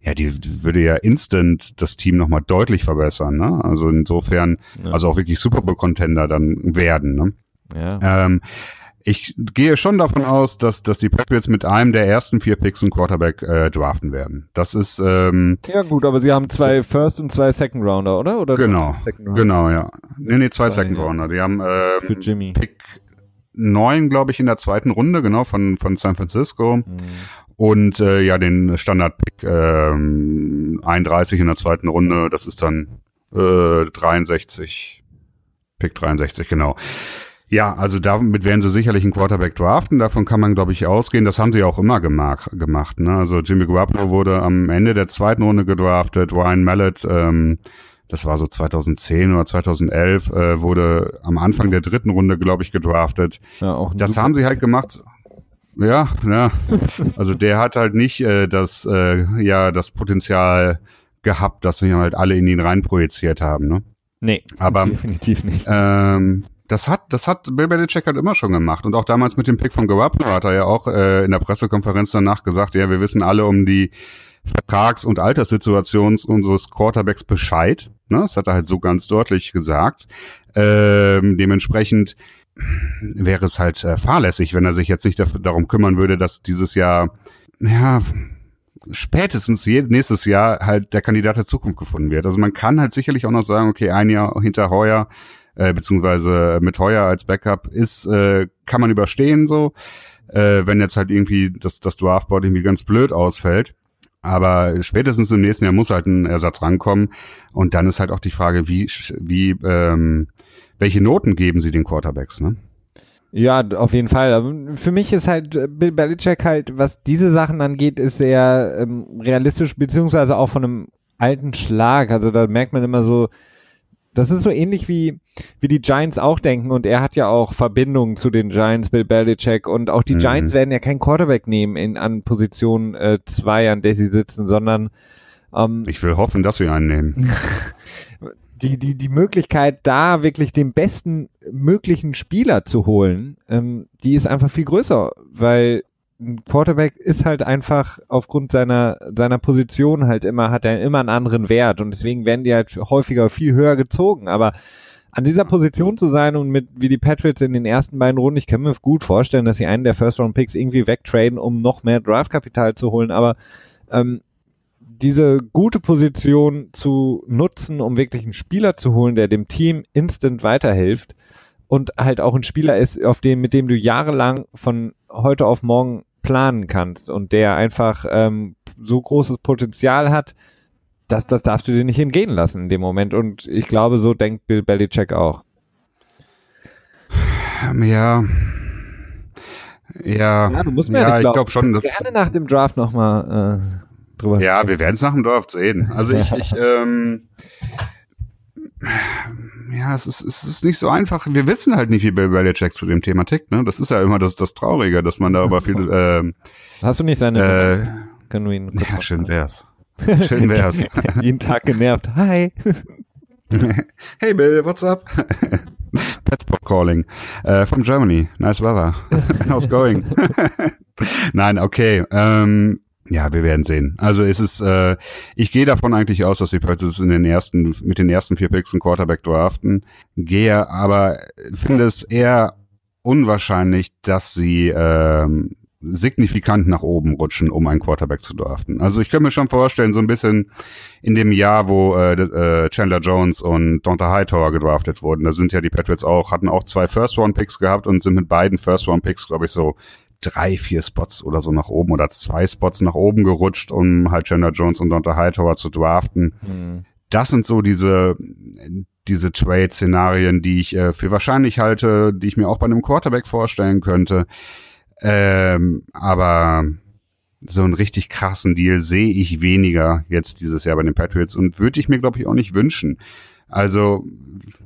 ja, die würde ja instant das Team nochmal deutlich verbessern. Ne? Also insofern, ja. also auch wirklich Super Bowl-Contender dann werden. Ne? Ja. Ähm, ich gehe schon davon aus, dass, dass die Patriots mit einem der ersten vier Picks einen Quarterback äh, draften werden. Das ist ähm, ja gut, aber sie haben zwei First und zwei Second Rounder, oder? oder genau, genau, ja. Nee, nee, zwei, zwei Second Rounder. Die haben ähm, Für Jimmy. Pick neun, glaube ich, in der zweiten Runde, genau, von, von San Francisco. Mhm. Und äh, ja, den Standard-Pick ähm, 31 in der zweiten Runde, das ist dann äh, 63, Pick 63, genau. Ja, also damit werden sie sicherlich einen Quarterback draften. Davon kann man, glaube ich, ausgehen. Das haben sie auch immer gemacht. gemacht ne? Also Jimmy Garoppolo wurde am Ende der zweiten Runde gedraftet. Ryan Mallet, ähm, das war so 2010 oder 2011, äh, wurde am Anfang der dritten Runde, glaube ich, gedraftet. Ja, auch das haben sie halt gemacht. Ja, ja. Also der hat halt nicht äh, das, äh, ja, das Potenzial gehabt, dass sie halt alle in ihn reinprojiziert haben, ne? Nee, aber definitiv nicht. Ähm, das hat, das hat Bill Belichick halt immer schon gemacht. Und auch damals mit dem Pick von Garoppolo hat er ja auch äh, in der Pressekonferenz danach gesagt, ja, wir wissen alle um die Vertrags- und Alterssituation unseres Quarterbacks Bescheid. Ne? Das hat er halt so ganz deutlich gesagt. Ähm, dementsprechend wäre es halt äh, fahrlässig, wenn er sich jetzt nicht dafür, darum kümmern würde, dass dieses Jahr, ja, spätestens nächstes Jahr halt der Kandidat der Zukunft gefunden wird. Also man kann halt sicherlich auch noch sagen, okay, ein Jahr hinter Heuer, äh, beziehungsweise mit Heuer als Backup ist, äh, kann man überstehen so, äh, wenn jetzt halt irgendwie das, das Draftboard irgendwie ganz blöd ausfällt. Aber spätestens im nächsten Jahr muss halt ein Ersatz rankommen. Und dann ist halt auch die Frage, wie, wie ähm, welche Noten geben sie den Quarterbacks, ne? Ja, auf jeden Fall. Für mich ist halt äh, Bill Belichick halt, was diese Sachen angeht, ist sehr ähm, realistisch, beziehungsweise auch von einem alten Schlag. Also da merkt man immer so, das ist so ähnlich wie, wie die Giants auch denken und er hat ja auch Verbindungen zu den Giants, Bill Belichick und auch die mhm. Giants werden ja kein Quarterback nehmen in, an Position 2, äh, an der sie sitzen, sondern ähm, Ich will hoffen, dass sie einen nehmen. die, die, die Möglichkeit, da wirklich den besten möglichen Spieler zu holen, ähm, die ist einfach viel größer, weil ein Quarterback ist halt einfach aufgrund seiner, seiner Position halt immer, hat er immer einen anderen Wert und deswegen werden die halt häufiger viel höher gezogen, aber an dieser Position zu sein und mit wie die Patriots in den ersten beiden Runden, ich kann mir gut vorstellen, dass sie einen der First Round Picks irgendwie wegtraden, um noch mehr Draftkapital zu holen, aber ähm, diese gute Position zu nutzen, um wirklich einen Spieler zu holen, der dem Team instant weiterhilft und halt auch ein Spieler ist, auf dem, mit dem du jahrelang von heute auf morgen planen kannst und der einfach ähm, so großes Potenzial hat, das, das darfst du dir nicht entgehen lassen in dem Moment. Und ich glaube, so denkt Bill Belichick auch. Ja. Ja, ja, du musst mir ja, ich glaube schon. Dass gerne nach dem Draft nochmal äh, drüber Ja, wir werden es nach dem Draft sehen. Also ich, ich ähm, ja, es ist, es ist nicht so einfach. Wir wissen halt nicht, wie Bill Belichick zu dem Thema tickt. Ne? Das ist ja immer das, das Traurige, dass man da aber viel. Ähm, Hast du nicht seine? Äh, Können wir ihn ja, schön wär's. Schön wär's. Jeden Tag genervt. Hi. hey Bill, what's up? Petspot calling uh, from Germany. Nice weather. How's going? Nein, okay. Ähm, ja, wir werden sehen. Also es ist, äh, ich gehe davon eigentlich aus, dass die Patriots in den ersten, mit den ersten vier Picks einen Quarterback draften. Gehe aber, finde es eher unwahrscheinlich, dass sie ähm, signifikant nach oben rutschen, um einen Quarterback zu draften. Also ich könnte mir schon vorstellen, so ein bisschen in dem Jahr, wo äh, äh, Chandler Jones und Donta Hightower gedraftet wurden, da sind ja die Patriots auch, hatten auch zwei First-Round-Picks gehabt und sind mit beiden First-Round-Picks, glaube ich, so drei, vier Spots oder so nach oben oder zwei Spots nach oben gerutscht, um halt Chandler Jones und Donta Hightower zu draften. Mhm. Das sind so diese, diese Trade-Szenarien, die ich äh, für wahrscheinlich halte, die ich mir auch bei einem Quarterback vorstellen könnte. Ähm, aber so einen richtig krassen Deal sehe ich weniger jetzt dieses Jahr bei den Patriots und würde ich mir, glaube ich, auch nicht wünschen. Also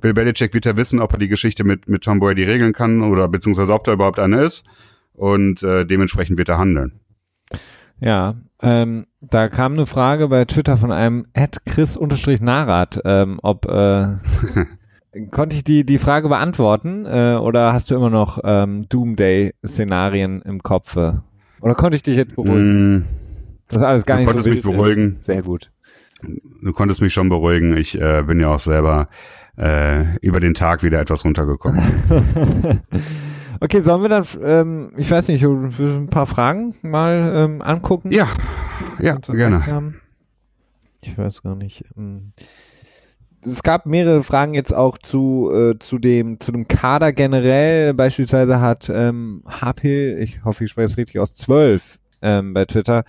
Bill Belichick wird ja wissen, ob er die Geschichte mit, mit Tom Brady regeln kann oder beziehungsweise ob da überhaupt eine ist und äh, dementsprechend wird er handeln. Ja, ähm, da kam eine Frage bei Twitter von einem Chris-Narat, ähm, ob äh, Konnte ich die, die Frage beantworten äh, oder hast du immer noch ähm, Doomday-Szenarien im Kopf? Oder konnte ich dich jetzt beruhigen? Mm, das ist alles gar du nicht konntest so mich beruhigen. Sehr gut. Du konntest mich schon beruhigen. Ich äh, bin ja auch selber äh, über den Tag wieder etwas runtergekommen. okay, sollen wir dann, ähm, ich weiß nicht, ein paar Fragen mal ähm, angucken? Ja, ja, gerne. Ich weiß gar nicht. Ähm, es gab mehrere Fragen jetzt auch zu, äh, zu dem, zu dem Kader generell. Beispielsweise hat ähm, Hapil, ich hoffe, ich spreche es richtig aus, 12 ähm, bei Twitter,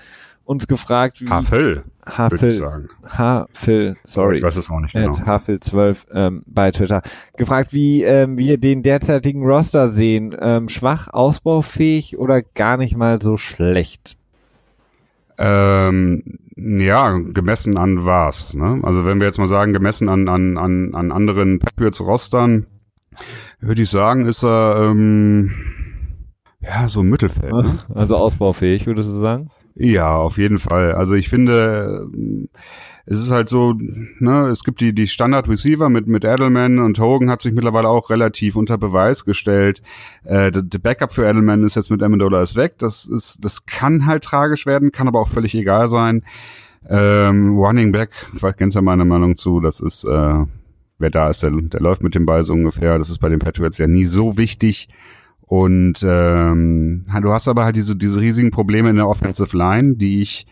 uns gefragt, wie. Hafil. Hafil. Hafil, sorry. Ich weiß es auch nicht genau. Hafil 12 ähm, bei Twitter. Gefragt, wie ähm, wir den derzeitigen Roster sehen. Ähm, schwach, ausbaufähig oder gar nicht mal so schlecht? Ähm, ja, gemessen an was. Ne? Also wenn wir jetzt mal sagen, gemessen an, an, an, an anderen Patriots-Rostern, würde ich sagen, ist er ähm, ja so im Mittelfeld. Ne? Also ausbaufähig, würdest du sagen? Ja, auf jeden Fall. Also ich finde, es ist halt so, ne, es gibt die, die Standard-Receiver mit, mit Edelman und Hogan hat sich mittlerweile auch relativ unter Beweis gestellt. Äh, der Backup für Edelman ist jetzt mit Amendola ist weg. Das ist, das kann halt tragisch werden, kann aber auch völlig egal sein. Ähm, Running Back, vielleicht kennst du ja meine Meinung zu, das ist, äh, wer da ist, der, der läuft mit dem Ball so ungefähr. Das ist bei den Patriots ja nie so wichtig. Und ähm, du hast aber halt diese, diese riesigen Probleme in der Offensive Line, die ich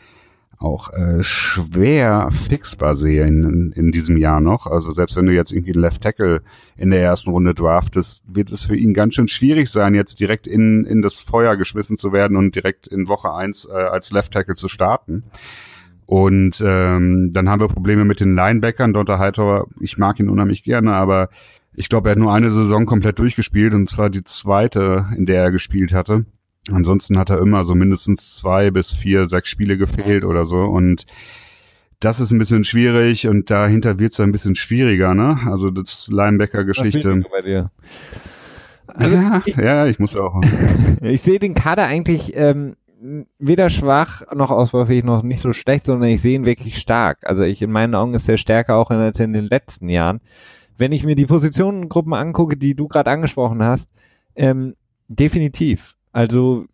auch äh, schwer fixbar sehe in, in diesem Jahr noch. Also selbst wenn du jetzt irgendwie einen Left Tackle in der ersten Runde draftest, wird es für ihn ganz schön schwierig sein, jetzt direkt in, in das Feuer geschmissen zu werden und direkt in Woche eins äh, als Left Tackle zu starten. Und ähm, dann haben wir Probleme mit den Linebackern. Donta Hightower, ich mag ihn unheimlich gerne, aber ich glaube, er hat nur eine Saison komplett durchgespielt und zwar die zweite, in der er gespielt hatte. Ansonsten hat er immer so mindestens zwei bis vier, sechs Spiele gefehlt oder so und das ist ein bisschen schwierig und dahinter wird es ein bisschen schwieriger, ne? Also das Linebacker-Geschichte. Also ja, ich, ja, ich muss auch. ich sehe den Kader eigentlich ähm, weder schwach noch ausbaufähig noch nicht so schlecht, sondern ich sehe ihn wirklich stark. Also ich in meinen Augen ist er stärker auch als in den letzten Jahren. Wenn ich mir die Positionengruppen angucke, die du gerade angesprochen hast, ähm, definitiv. Also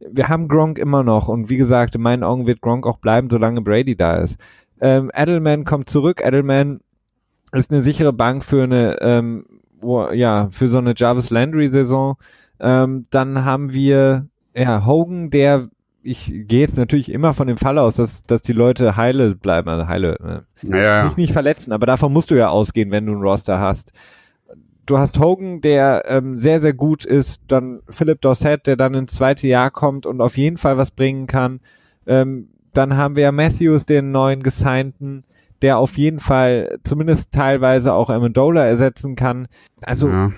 wir haben Gronk immer noch und wie gesagt, in meinen Augen wird Gronk auch bleiben, solange Brady da ist. Ähm, Edelman kommt zurück. Edelman ist eine sichere Bank für eine, ähm, ja, für so eine Jarvis Landry Saison. Ähm, dann haben wir ja Hogan, der ich gehe jetzt natürlich immer von dem Fall aus, dass, dass die Leute heile bleiben, also heile, äh, ja. nicht, nicht verletzen, aber davon musst du ja ausgehen, wenn du einen Roster hast du hast Hogan, der ähm, sehr, sehr gut ist, dann Philip Dorsett, der dann ins zweite Jahr kommt und auf jeden Fall was bringen kann. Ähm, dann haben wir Matthews, den neuen Gesignten, der auf jeden Fall zumindest teilweise auch Amendola ersetzen kann. Also ja.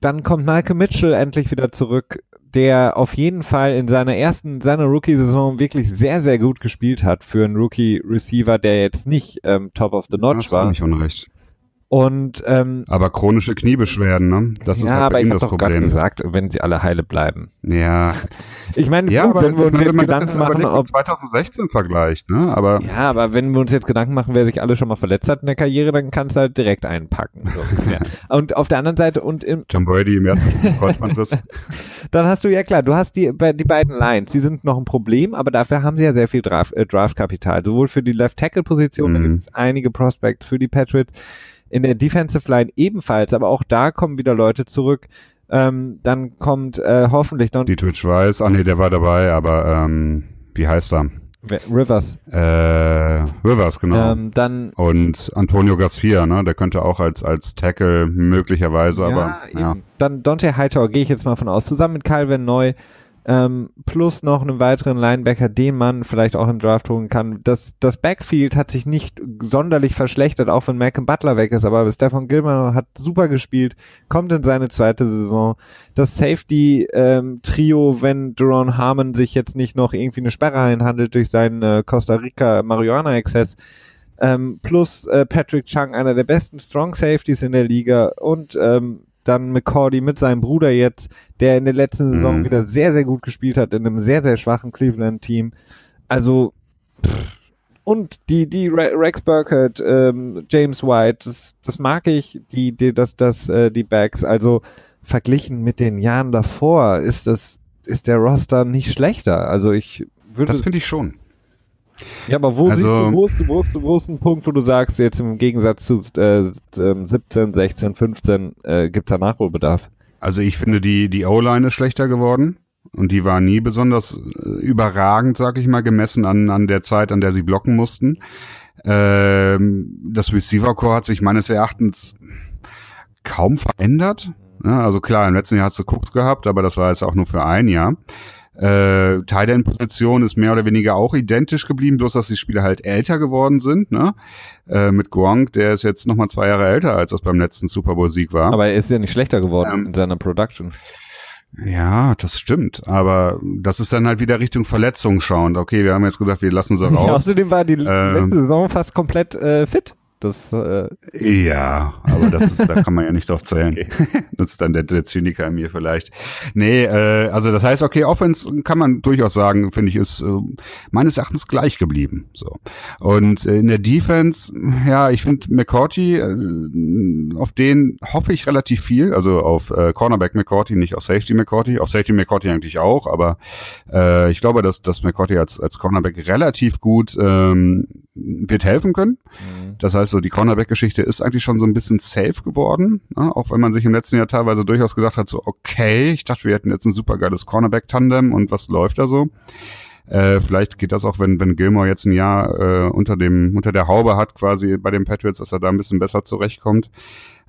dann kommt Michael Mitchell endlich wieder zurück, der auf jeden Fall in seiner ersten, seiner Rookie-Saison wirklich sehr, sehr gut gespielt hat für einen Rookie-Receiver, der jetzt nicht ähm, top of the notch war. Nicht unrecht. Und ähm, aber chronische Kniebeschwerden, ne? Das ja, ist halt aber ich habe doch gerade gesagt, wenn sie alle heile bleiben. Ja. Ich meine, ja, gut, wenn wir uns jetzt Gedanken machen, ob 2016 vergleicht, ne? Aber ja, aber wenn wir uns jetzt Gedanken machen, wer sich alle schon mal verletzt hat in der Karriere, dann kannst du halt direkt einpacken. So und auf der anderen Seite und im John Brady im ersten Kreuzbandriss. dann hast du ja klar, du hast die die beiden Lines, die sind noch ein Problem, aber dafür haben sie ja sehr viel Draft, äh, Draftkapital, sowohl für die Left Tackle Position, mhm. da gibt es einige Prospects für die Patriots in der Defensive Line ebenfalls, aber auch da kommen wieder Leute zurück. Ähm, dann kommt äh, hoffentlich noch. Die Twitch Rice, ah nee, der war dabei, aber ähm, wie heißt er? Rivers. Äh, Rivers, genau. Ähm, dann und Antonio Garcia, ne? Der könnte auch als als Tackle möglicherweise, ja, aber eben. ja. Dann Dante Hightower gehe ich jetzt mal von aus, zusammen mit Calvin Neu ähm, plus noch einen weiteren Linebacker, den man vielleicht auch im Draft holen kann. Das, das Backfield hat sich nicht sonderlich verschlechtert, auch wenn Malcolm Butler weg ist, aber Stefan Gilman hat super gespielt, kommt in seine zweite Saison. Das Safety-Trio, ähm, wenn Duron Harmon sich jetzt nicht noch irgendwie eine Sperre einhandelt durch seinen äh, Costa Rica Marihuana-Exzess, ähm, plus äh, Patrick Chung, einer der besten Strong Safeties in der Liga und ähm, dann McCordy mit seinem Bruder jetzt, der in der letzten Saison mhm. wieder sehr, sehr gut gespielt hat in einem sehr, sehr schwachen Cleveland-Team. Also, pff, und die, die Rex Burkett, ähm, James White, das, das mag ich, die, die, das, das, äh, die Backs. Also, verglichen mit den Jahren davor ist das, ist der Roster nicht schlechter. Also, ich würde. Das finde ich schon. Ja, aber wo, also, du, wo, ist, wo, ist, wo ist ein Punkt, wo du sagst, jetzt im Gegensatz zu äh, 17, 16, 15 äh, gibt es da Nachholbedarf? Also ich finde, die, die O-Line ist schlechter geworden. Und die war nie besonders äh, überragend, sag ich mal, gemessen an, an der Zeit, an der sie blocken mussten. Ähm, das Receiver-Core hat sich meines Erachtens kaum verändert. Ja, also klar, im letzten Jahr hast du Cooks gehabt, aber das war jetzt auch nur für ein Jahr. Äh, Tight End Position ist mehr oder weniger auch identisch geblieben, bloß dass die Spieler halt älter geworden sind. Ne? Äh, mit Gronk, der ist jetzt noch mal zwei Jahre älter, als das beim letzten Super Bowl Sieg war. Aber er ist ja nicht schlechter geworden ähm, in seiner Production. Ja, das stimmt. Aber das ist dann halt wieder Richtung Verletzung schauend. Okay, wir haben jetzt gesagt, wir lassen sie raus. Ja, außerdem war die ähm, letzte Saison fast komplett äh, fit. Das, äh ja, aber das ist, da kann man ja nicht drauf zählen. Okay. Das ist dann der, der Zyniker in mir vielleicht. Nee, äh, also das heißt, okay, Offense kann man durchaus sagen, finde ich, ist äh, meines Erachtens gleich geblieben. So. Und äh, in der Defense, ja, ich finde McCourty, äh, auf den hoffe ich relativ viel. Also auf äh, Cornerback McCourty, nicht auf Safety McCourty. Auf Safety McCourty eigentlich auch, aber äh, ich glaube, dass, dass McCourty als, als Cornerback relativ gut ähm, wird helfen können. Mhm. Das heißt, so die Cornerback-Geschichte ist eigentlich schon so ein bisschen safe geworden, ne? auch wenn man sich im letzten Jahr teilweise durchaus gedacht hat, so okay, ich dachte, wir hätten jetzt ein super geiles Cornerback-Tandem und was läuft da so? Äh, vielleicht geht das auch, wenn, wenn Gilmore jetzt ein Jahr äh, unter dem unter der Haube hat, quasi bei den Patriots, dass er da ein bisschen besser zurechtkommt.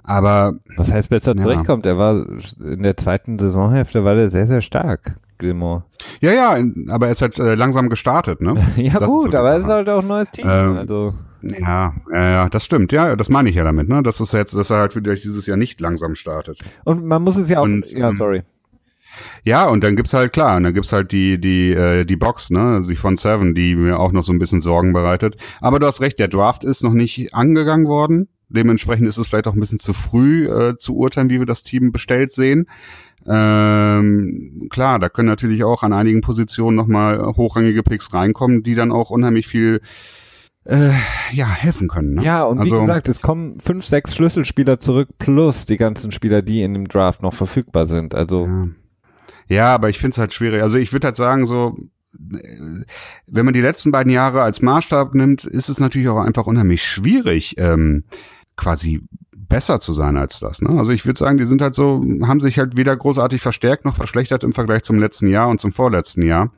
Aber was heißt besser ja. zurechtkommt? Er war in der zweiten Saisonhälfte war er sehr sehr stark. Gilmore. Ja, ja, aber er ist halt äh, langsam gestartet, ne? ja das gut, aber es ist halt auch ein neues Team. Ähm, also. Ja, ja, das stimmt. Ja, das meine ich ja damit, ne? Das ist jetzt, dass er halt für dieses Jahr nicht langsam startet. Und man muss es ja auch. Und, ja, ähm, sorry. Ja, und dann gibt's halt klar, und dann gibt's halt die die äh, die Box, ne, die von Seven, die mir auch noch so ein bisschen Sorgen bereitet. Aber du hast recht, der Draft ist noch nicht angegangen worden. Dementsprechend ist es vielleicht auch ein bisschen zu früh äh, zu urteilen, wie wir das Team bestellt sehen. Ähm, klar, da können natürlich auch an einigen Positionen nochmal hochrangige Picks reinkommen, die dann auch unheimlich viel äh, ja, helfen können. Ne? Ja, und also, wie gesagt, es kommen fünf, sechs Schlüsselspieler zurück, plus die ganzen Spieler, die in dem Draft noch verfügbar sind. Also. Ja, ja aber ich finde es halt schwierig. Also ich würde halt sagen, so, wenn man die letzten beiden Jahre als Maßstab nimmt, ist es natürlich auch einfach unheimlich schwierig, ähm, quasi besser zu sein als das. Ne? Also ich würde sagen, die sind halt so, haben sich halt weder großartig verstärkt noch verschlechtert im Vergleich zum letzten Jahr und zum vorletzten Jahr.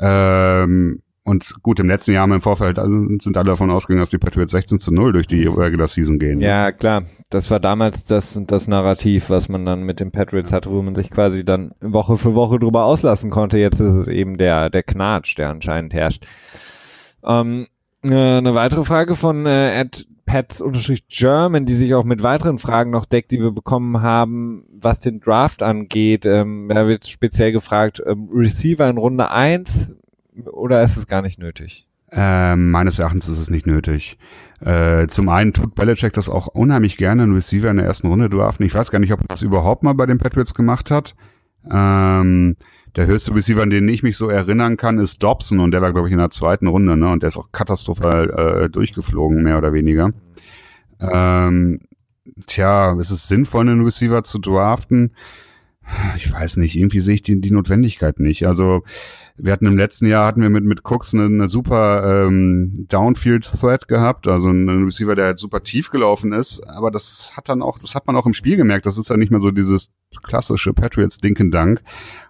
Ähm, und gut, im letzten Jahr haben wir im Vorfeld sind alle davon ausgegangen, dass die Patriots 16 zu 0 durch die Regular Season gehen. Ja, klar. Das war damals das, das Narrativ, was man dann mit den Patriots hatte, wo man sich quasi dann Woche für Woche drüber auslassen konnte. Jetzt ist es eben der, der Knatsch, der anscheinend herrscht. Ähm, äh, eine weitere Frage von äh, Ed Pets-German, die sich auch mit weiteren Fragen noch deckt, die wir bekommen haben, was den Draft angeht. Ähm, da wird speziell gefragt, ähm, Receiver in Runde 1 oder ist es gar nicht nötig? Ähm, meines Erachtens ist es nicht nötig. Äh, zum einen tut Belichick das auch unheimlich gerne, einen Receiver in der ersten Runde draften. Ich weiß gar nicht, ob er das überhaupt mal bei den Patriots gemacht hat. Ähm, der höchste Receiver, an den ich mich so erinnern kann, ist Dobson und der war, glaube ich, in der zweiten Runde, ne? Und der ist auch katastrophal äh, durchgeflogen, mehr oder weniger. Ähm, tja, ist es sinnvoll, einen Receiver zu draften? Ich weiß nicht, irgendwie sehe ich die, die Notwendigkeit nicht. Also wir hatten im letzten Jahr hatten wir mit mit Cooks eine, eine super ähm, Downfield Threat gehabt, also ein Receiver, der halt super tief gelaufen ist, aber das hat dann auch, das hat man auch im Spiel gemerkt. Das ist ja nicht mehr so dieses klassische Patriots Dinken Dank.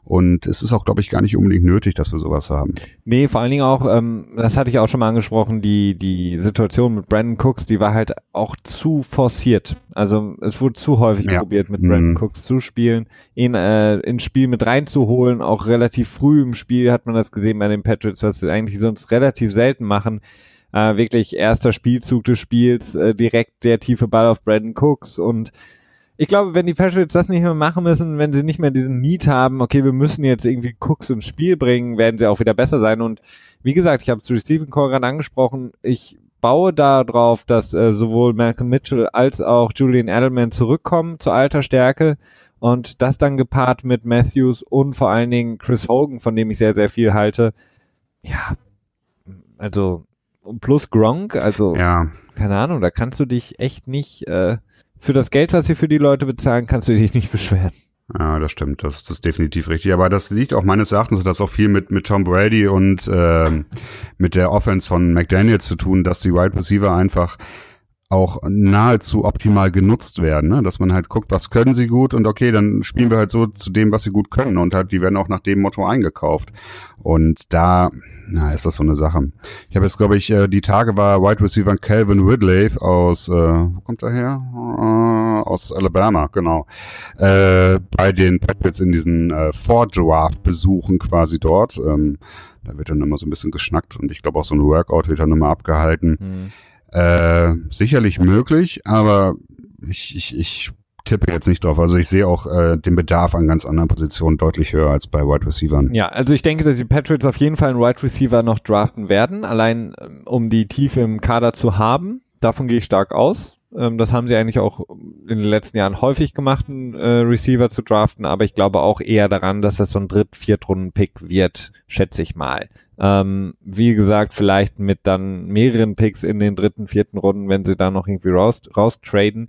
Und es ist auch, glaube ich, gar nicht unbedingt nötig, dass wir sowas haben. Nee, vor allen Dingen auch, ähm, das hatte ich auch schon mal angesprochen, die, die Situation mit Brandon Cooks, die war halt auch zu forciert. Also es wurde zu häufig ja. probiert, mit Brandon mhm. Cooks zu spielen, ihn äh, ins Spiel mit reinzuholen. Auch relativ früh im Spiel hat man das gesehen bei den Patriots, was sie eigentlich sonst relativ selten machen. Äh, wirklich erster Spielzug des Spiels, äh, direkt der tiefe Ball auf Brandon Cooks und ich glaube, wenn die Patriots das nicht mehr machen müssen, wenn sie nicht mehr diesen Need haben, okay, wir müssen jetzt irgendwie Cooks ins Spiel bringen, werden sie auch wieder besser sein. Und wie gesagt, ich habe zu Stephen Core gerade angesprochen, ich baue darauf, dass äh, sowohl Malcolm Mitchell als auch Julian Edelman zurückkommen zur alter Stärke und das dann gepaart mit Matthews und vor allen Dingen Chris Hogan, von dem ich sehr, sehr viel halte. Ja, also plus Gronk, also ja. keine Ahnung, da kannst du dich echt nicht äh, für das Geld, was sie für die Leute bezahlen, kannst du dich nicht beschweren. Ja, das stimmt, das, das ist definitiv richtig. Aber das liegt auch meines Erachtens, das auch viel mit, mit Tom Brady und äh, mit der Offense von McDaniels zu tun, dass die Wide Receiver einfach auch nahezu optimal genutzt werden, ne? dass man halt guckt, was können sie gut und okay, dann spielen wir halt so zu dem, was sie gut können und halt, die werden auch nach dem Motto eingekauft. Und da, na, ist das so eine Sache. Ich habe jetzt, glaube ich, äh, die Tage war Wide Receiver Calvin Ridley aus, äh, wo kommt er her? Äh, aus Alabama, genau. Äh, bei den Patriots in diesen äh, Vordraft-Besuchen quasi dort. Ähm, da wird dann immer so ein bisschen geschnackt und ich glaube auch so ein Workout wird dann immer abgehalten. Mhm äh, sicherlich möglich, aber ich, ich, ich tippe jetzt nicht drauf. Also ich sehe auch äh, den Bedarf an ganz anderen Positionen deutlich höher als bei Wide Receivers. Ja, also ich denke, dass die Patriots auf jeden Fall einen Wide Receiver noch draften werden, allein ähm, um die Tiefe im Kader zu haben. Davon gehe ich stark aus. Ähm, das haben sie eigentlich auch in den letzten Jahren häufig gemacht, einen äh, Receiver zu draften, aber ich glaube auch eher daran, dass das so ein Dritt-, Viertrunden-Pick wird, schätze ich mal. Ähm, wie gesagt, vielleicht mit dann mehreren Picks in den dritten, vierten Runden, wenn sie da noch irgendwie raus, raus traden.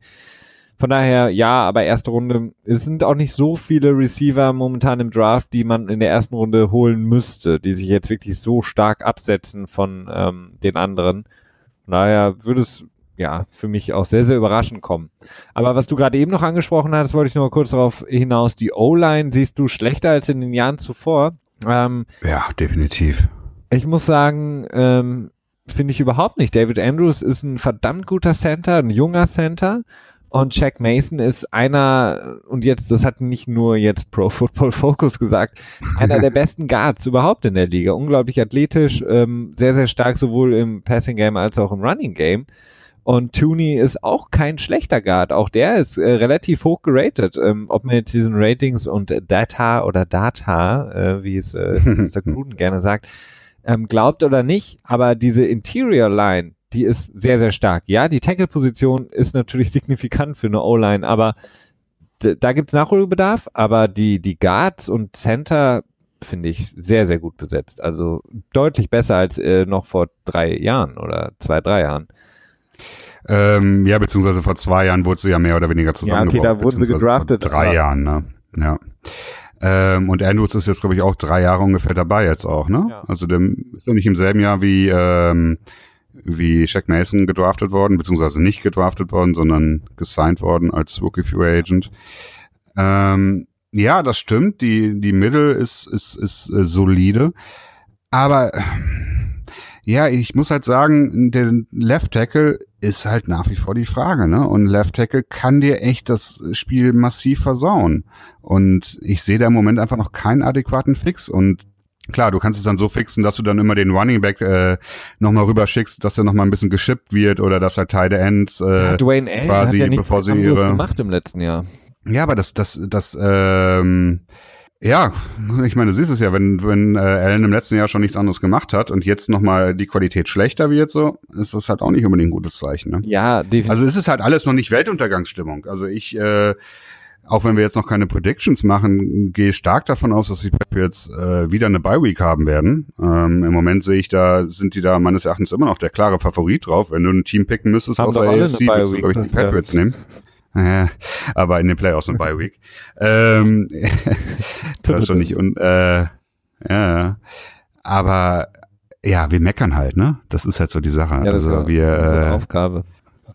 Von daher, ja, aber erste Runde, es sind auch nicht so viele Receiver momentan im Draft, die man in der ersten Runde holen müsste, die sich jetzt wirklich so stark absetzen von ähm, den anderen. Von daher würde es ja für mich auch sehr, sehr überraschend kommen. Aber was du gerade eben noch angesprochen hast, wollte ich nur mal kurz darauf hinaus. Die O-Line siehst du schlechter als in den Jahren zuvor. Ähm, ja, definitiv. Ich muss sagen, ähm, finde ich überhaupt nicht. David Andrews ist ein verdammt guter Center, ein junger Center. Und Jack Mason ist einer, und jetzt, das hat nicht nur jetzt Pro Football Focus gesagt, einer der besten Guards überhaupt in der Liga. Unglaublich athletisch, ähm, sehr, sehr stark sowohl im Passing Game als auch im Running Game. Und Tooney ist auch kein schlechter Guard. Auch der ist äh, relativ hoch geratet. Ähm, ob man jetzt diesen Ratings und Data oder Data, äh, wie es äh, Mr. Gruden gerne sagt, ähm, glaubt oder nicht, aber diese Interior Line, die ist sehr, sehr stark. Ja, die Tackle-Position ist natürlich signifikant für eine O-Line, aber da gibt's Nachholbedarf, aber die, die Guards und Center finde ich sehr, sehr gut besetzt. Also deutlich besser als äh, noch vor drei Jahren oder zwei, drei Jahren. Ähm, ja, beziehungsweise vor zwei Jahren wurde sie ja mehr oder weniger zusammengebaut. Ja, okay, da wurden sie gedraftet. Vor drei Jahren, ne? Ja. Ähm, und Andrews ist jetzt, glaube ich, auch drei Jahre ungefähr dabei jetzt auch, ne? Ja. Also der ist ja nicht im selben Jahr wie, ähm, wie Shaq Mason gedraftet worden, beziehungsweise nicht gedraftet worden, sondern gesigned worden als Rookie Free Agent. Ähm, ja, das stimmt. Die, die Middle ist, ist, ist äh, solide. Aber ja, ich muss halt sagen, der Left Tackle ist halt nach wie vor die Frage, ne? Und Left Tackle kann dir echt das Spiel massiv versauen. Und ich sehe da im Moment einfach noch keinen adäquaten Fix. Und Klar, du kannst es dann so fixen, dass du dann immer den Running Back äh, nochmal rüberschickst, dass er nochmal ein bisschen geschippt wird oder dass halt Tight Ends äh, ja, Dwayne Allen quasi, hat ja bevor sie ihre gemacht im letzten Jahr. Ja, aber das, das, das, ähm, ja, ich meine, du siehst es ja, wenn, wenn äh, Allen im letzten Jahr schon nichts anderes gemacht hat und jetzt nochmal die Qualität schlechter wird, so, ist das halt auch nicht unbedingt ein gutes Zeichen. Ne? Ja, definitiv. Also es ist halt alles noch nicht Weltuntergangsstimmung. Also ich, äh, auch wenn wir jetzt noch keine Predictions machen, gehe stark davon aus, dass die Patriots äh, wieder eine Bye Week haben werden. Ähm, Im Moment sehe ich da, sind die da meines Erachtens immer noch der klare Favorit drauf. Wenn du ein Team picken müsstest Haben doch alle AFC, würdest du, glaube ich, die Patriots nehmen. Aber in den Playoffs eine Bye Week. ähm, das ist schon nicht un, äh, ja, aber ja, wir meckern halt, ne? Das ist halt so die Sache. ja, das also war wir, äh, Aufgabe.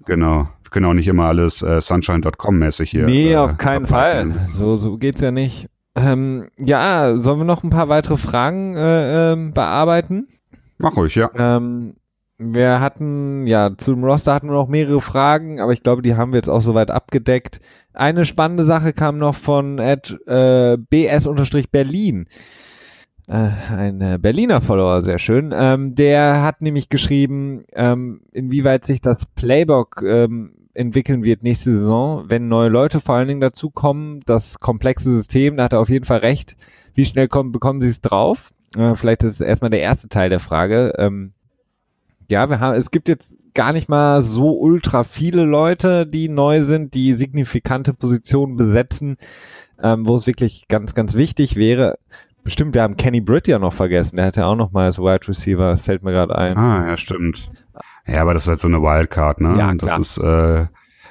genau, wir können auch nicht immer alles äh, Sunshine.com mäßig hier. nee, äh, auf keinen Fall. So, so geht's ja nicht. Ähm, ja, sollen wir noch ein paar weitere Fragen äh, ähm, bearbeiten? Mach ruhig, ja. Ähm, wir hatten, ja, zum Roster hatten wir noch mehrere Fragen, aber ich glaube, die haben wir jetzt auch soweit abgedeckt. Eine spannende Sache kam noch von äh, BS-Berlin. Äh, ein äh, Berliner Follower, sehr schön. Ähm, der hat nämlich geschrieben, ähm, inwieweit sich das Playbook ähm, entwickeln wird nächste Saison, wenn neue Leute vor allen Dingen dazukommen, das komplexe System, da hat er auf jeden Fall recht. Wie schnell kommen, bekommen sie es drauf? Äh, vielleicht ist erstmal der erste Teil der Frage. Ähm, ja, wir haben, es gibt jetzt gar nicht mal so ultra viele Leute, die neu sind, die signifikante Positionen besetzen, ähm, wo es wirklich ganz, ganz wichtig wäre. Bestimmt, wir haben Kenny Britt ja noch vergessen. Der hatte auch noch mal als Wide Receiver, fällt mir gerade ein. Ah, ja, stimmt. Ja, aber das ist halt so eine Wildcard, ne? Ja, das klar. ist, äh,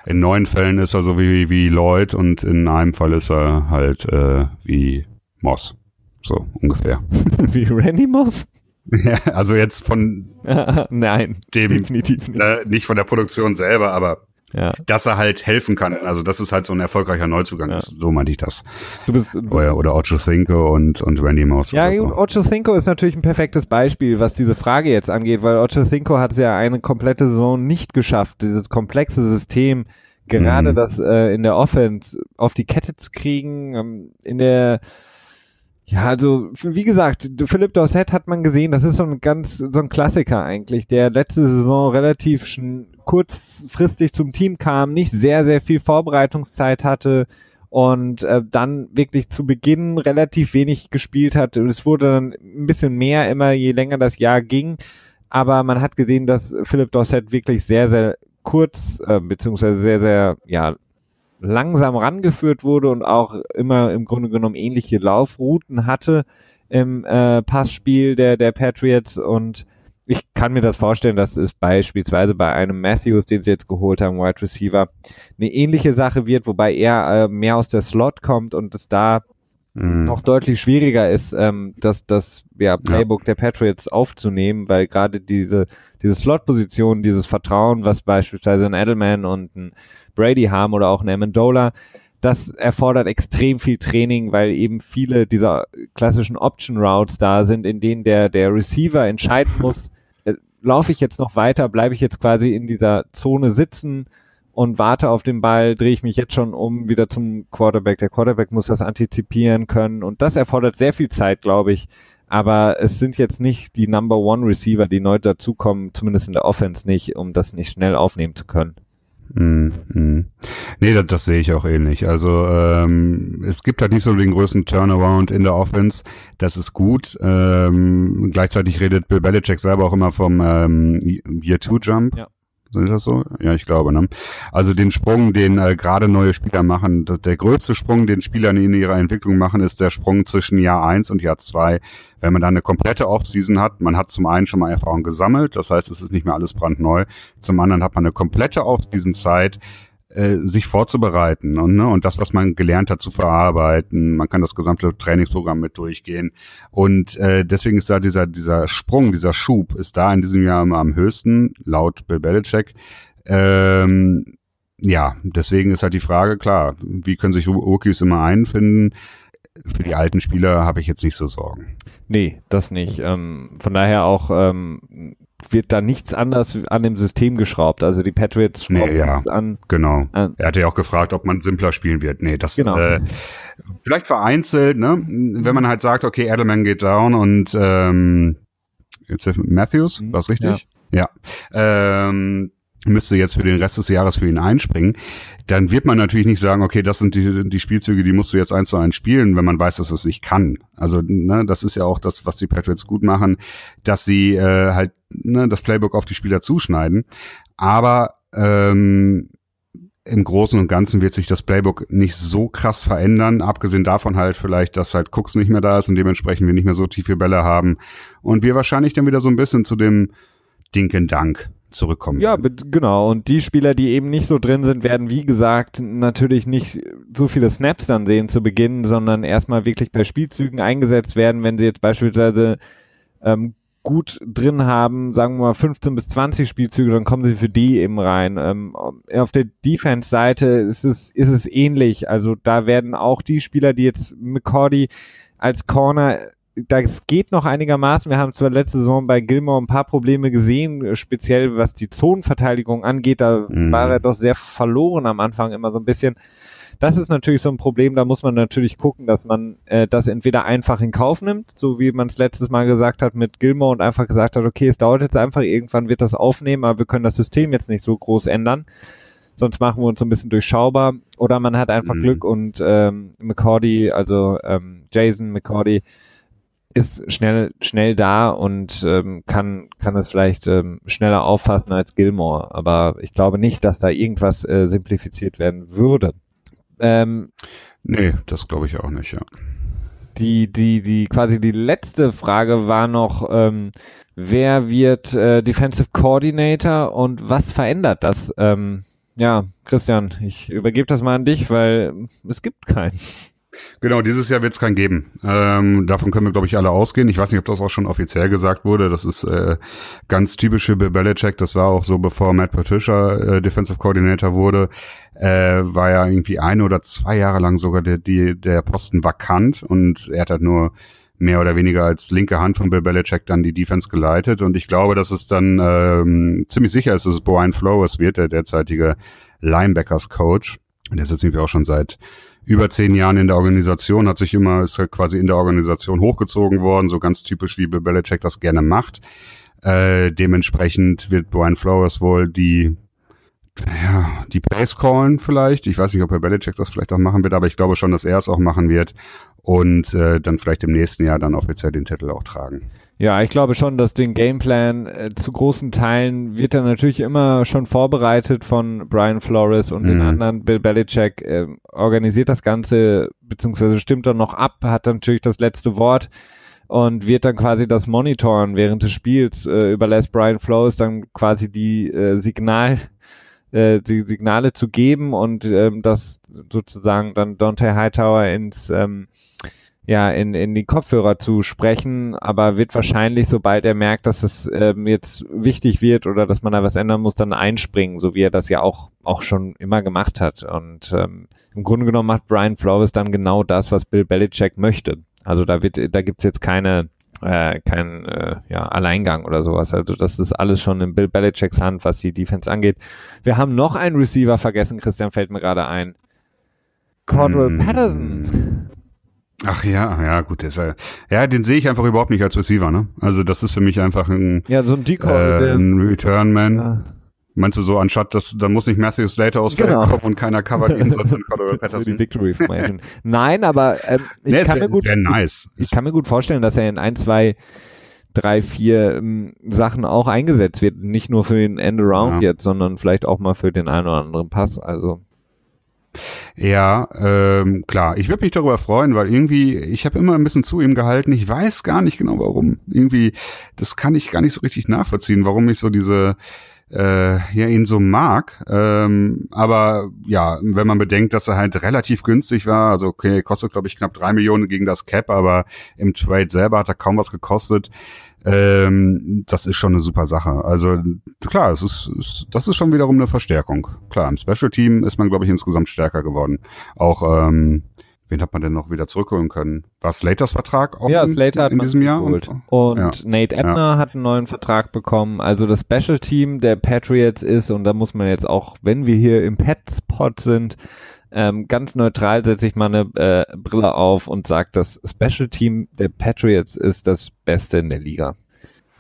in neun Fällen ist er so wie, wie Lloyd und in einem Fall ist er halt äh, wie Moss. So ungefähr. Wie Randy Moss? Ja, also jetzt von Nein, dem, definitiv nicht. äh, nicht von der Produktion selber, aber Ja, dass er halt helfen kann. Also das ist halt so ein erfolgreicher Neuzugang. Ja. ist. So meinte ich das. du bist, Oder, oder Ocho Cinco und, und Randy Moss. Ja, so. Ocho Cinco ist natürlich ein perfektes Beispiel, was diese Frage jetzt angeht, weil Ocho Cinco hat es ja eine komplette Saison nicht geschafft, dieses komplexe System, gerade Mhm. das äh, in der Offense auf die Kette zu kriegen, ähm, in der ja, also wie gesagt, Philipp Dorset hat man gesehen, das ist so ein ganz so ein Klassiker eigentlich, der letzte Saison relativ kurzfristig zum Team kam, nicht sehr sehr viel Vorbereitungszeit hatte, und äh, dann wirklich zu Beginn relativ wenig gespielt hat. Es wurde dann ein bisschen mehr immer, je länger das Jahr ging. Aber man hat gesehen, dass Philipp Dorset wirklich sehr, sehr kurz, äh, beziehungsweise sehr, sehr, ja, langsam rangeführt wurde und auch immer im Grunde genommen ähnliche Laufrouten hatte im äh, Passspiel der, der Patriots und ich kann mir das vorstellen, dass es beispielsweise bei einem Matthews, den sie jetzt geholt haben, Wide Receiver, eine ähnliche Sache wird, wobei er äh, mehr aus der Slot kommt und es da Mhm. noch deutlich schwieriger ist, ähm, das, das ja, Playbook der Patriots aufzunehmen, weil gerade diese, diese Slot-Position, dieses Vertrauen, was beispielsweise ein Edelman und ein Brady haben oder auch ein Amendola, das erfordert extrem viel Training, weil eben viele dieser klassischen Option Routes da sind, in denen der, der Receiver entscheiden muss, äh, laufe ich jetzt noch weiter, bleibe ich jetzt quasi in dieser Zone sitzen und warte auf den Ball, drehe ich mich jetzt schon um wieder zum Quarterback. Der Quarterback muss das antizipieren können und das erfordert sehr viel Zeit, glaube ich. Aber es sind jetzt nicht die Number One Receiver, die neu dazukommen, zumindest in der Offense nicht, um das nicht schnell aufnehmen zu können. Mm, mm. Nee, das, das sehe ich auch ähnlich. Also ähm, es gibt halt nicht so den größten Turnaround in der Offense. Das ist gut. Ähm, gleichzeitig redet Bill Belichick selber auch immer vom ähm, Year-Two-Jump. Ja. Ist das so? Ja, ich glaube. Ne? Also den Sprung, den äh, gerade neue Spieler machen, der größte Sprung, den Spieler in ihrer Entwicklung machen, ist der Sprung zwischen Jahr eins und Jahr zwei. Wenn man dann eine komplette Offseason hat, man hat zum einen schon mal Erfahrung gesammelt, das heißt, es ist nicht mehr alles brandneu. Zum anderen hat man eine komplette Offseason-Zeit, äh, sich vorzubereiten und, ne, und das, was man gelernt hat, zu verarbeiten. Man kann das gesamte Trainingsprogramm mit durchgehen. Und äh, deswegen ist da dieser, dieser Sprung, dieser Schub, ist da in diesem Jahr immer am höchsten, laut Bill Belichick. Ähm, ja, deswegen ist halt die Frage, klar, wie können sich Rookies immer einfinden? Für die alten Spieler habe ich jetzt nicht so Sorgen. Nee, das nicht. Ähm, von daher auch ähm, wird da nichts anders an dem System geschraubt. Also die Patriots schrauben nee, ja, an. Genau. An, er hatte ja auch gefragt, ob man simpler spielen wird. Nee, das genau. äh, vielleicht vereinzelt, ne? Wenn man halt sagt, okay, Edelman geht down und ähm, jetzt Matthews, mhm. war richtig? Ja. ja. Ähm, müsste jetzt für den Rest des Jahres für ihn einspringen, dann wird man natürlich nicht sagen, okay, das sind die, die Spielzüge, die musst du jetzt eins zu eins spielen, wenn man weiß, dass es nicht kann. Also ne, das ist ja auch das, was die Patriots gut machen, dass sie äh, halt ne, das Playbook auf die Spieler zuschneiden. Aber ähm, im Großen und Ganzen wird sich das Playbook nicht so krass verändern, abgesehen davon halt vielleicht, dass halt Cooks nicht mehr da ist und dementsprechend wir nicht mehr so tiefe Bälle haben und wir wahrscheinlich dann wieder so ein bisschen zu dem Dinken Dank zurückkommen. Ja, genau. Und die Spieler, die eben nicht so drin sind, werden, wie gesagt, natürlich nicht so viele Snaps dann sehen zu Beginn, sondern erstmal wirklich bei Spielzügen eingesetzt werden, wenn sie jetzt beispielsweise ähm, gut drin haben, sagen wir mal 15 bis 20 Spielzüge, dann kommen sie für die eben rein. Ähm, auf der Defense-Seite ist es, ist es ähnlich. Also da werden auch die Spieler, die jetzt McCordy als Corner das geht noch einigermaßen. Wir haben zwar letzte Saison bei Gilmore ein paar Probleme gesehen, speziell was die Zonenverteidigung angeht. Da mhm. war er doch sehr verloren am Anfang immer so ein bisschen. Das ist natürlich so ein Problem, da muss man natürlich gucken, dass man äh, das entweder einfach in Kauf nimmt, so wie man es letztes Mal gesagt hat mit Gilmore und einfach gesagt hat, okay, es dauert jetzt einfach, irgendwann wird das aufnehmen, aber wir können das System jetzt nicht so groß ändern. Sonst machen wir uns so ein bisschen durchschaubar. Oder man hat einfach mhm. Glück und ähm, McCordy, also ähm, Jason McCordy, ist schnell schnell da und ähm, kann kann es vielleicht ähm, schneller auffassen als Gilmore, aber ich glaube nicht, dass da irgendwas äh, simplifiziert werden würde. Ähm, nee, das glaube ich auch nicht, ja. Die die die quasi die letzte Frage war noch, ähm, wer wird äh, Defensive Coordinator und was verändert das? Ähm, ja, Christian, ich übergebe das mal an dich, weil es gibt keinen. Genau, dieses Jahr wird es keinen geben. Ähm, davon können wir, glaube ich, alle ausgehen. Ich weiß nicht, ob das auch schon offiziell gesagt wurde. Das ist äh, ganz typisch für Bill Belichick. Das war auch so, bevor Matt Patricia äh, Defensive Coordinator wurde, äh, war ja irgendwie ein oder zwei Jahre lang sogar der, die, der Posten vakant und er hat halt nur mehr oder weniger als linke Hand von Bill Belichick dann die Defense geleitet. Und ich glaube, dass es dann ähm, ziemlich sicher ist, dass es Brian Flores wird, der derzeitige Linebackers Coach. Der ist jetzt irgendwie auch schon seit über zehn Jahren in der Organisation, hat sich immer, ist halt quasi in der Organisation hochgezogen worden, so ganz typisch wie Bill Belichick das gerne macht. Äh, dementsprechend wird Brian Flores wohl die ja, die Plays callen vielleicht. Ich weiß nicht, ob Herr Belichick das vielleicht auch machen wird, aber ich glaube schon, dass er es auch machen wird und äh, dann vielleicht im nächsten Jahr dann offiziell den Titel auch tragen. Ja, ich glaube schon, dass den Gameplan äh, zu großen Teilen wird er natürlich immer schon vorbereitet von Brian Flores und mhm. den anderen. Bill Belichick äh, organisiert das Ganze, beziehungsweise stimmt dann noch ab, hat natürlich das letzte Wort und wird dann quasi das monitoren während des Spiels, äh, überlässt Brian Flores dann quasi die äh, Signal, äh, die Signale zu geben und ähm, das sozusagen dann Dante Hightower ins ähm, ja, in, in die Kopfhörer zu sprechen, aber wird wahrscheinlich, sobald er merkt, dass es ähm, jetzt wichtig wird oder dass man da was ändern muss, dann einspringen, so wie er das ja auch, auch schon immer gemacht hat. Und ähm, im Grunde genommen macht Brian Flores dann genau das, was Bill Belichick möchte. Also da wird, da gibt's jetzt keine, äh, kein äh, ja, Alleingang oder sowas. Also das ist alles schon in Bill Belichicks Hand, was die Defense angeht. Wir haben noch einen Receiver vergessen, Christian fällt mir gerade ein. Cordell mm. Patterson Ach ja, ja, gut, der ist ja, ja, den sehe ich einfach überhaupt nicht als Receiver, ne? Also das ist für mich einfach ein, ja, so ein, Decoy, äh, ein Return-Man. Ja. Meinst du so, anstatt dass, dann muss nicht Matthew Slater aus genau. kommen und keiner covert ihn, sondern Cordero Patterson. Victory. Nein, aber ähm, ich, nee, kann wär, mir gut, nice. ich kann mir gut vorstellen, dass er in ein, zwei, drei, vier ähm, Sachen auch eingesetzt wird. Nicht nur für den End-Around ja. jetzt, sondern vielleicht auch mal für den einen oder anderen Pass. Also ja, ähm, klar. Ich würde mich darüber freuen, weil irgendwie, ich habe immer ein bisschen zu ihm gehalten. Ich weiß gar nicht genau warum. Irgendwie, das kann ich gar nicht so richtig nachvollziehen, warum ich so diese äh, ja ihn so mag. Ähm, aber ja, wenn man bedenkt, dass er halt relativ günstig war, also okay, kostet glaube ich knapp drei Millionen gegen das Cap, aber im Trade selber hat er kaum was gekostet ähm, das ist schon eine super Sache. Also klar, es ist, ist, das ist schon wiederum eine Verstärkung. Klar, im Special Team ist man, glaube ich, insgesamt stärker geworden. Auch ähm, wen hat man denn noch wieder zurückholen können? War Slaters Vertrag auch ja, in, Slater hat in diesem Jahr? Und, und ja. Nate Ebner ja. hat einen neuen Vertrag bekommen. Also das Special Team der Patriots ist, und da muss man jetzt auch, wenn wir hier im Petspot sind, ähm, ganz neutral setze ich mal eine äh, Brille auf und sage, das Special Team der Patriots ist das Beste in der Liga.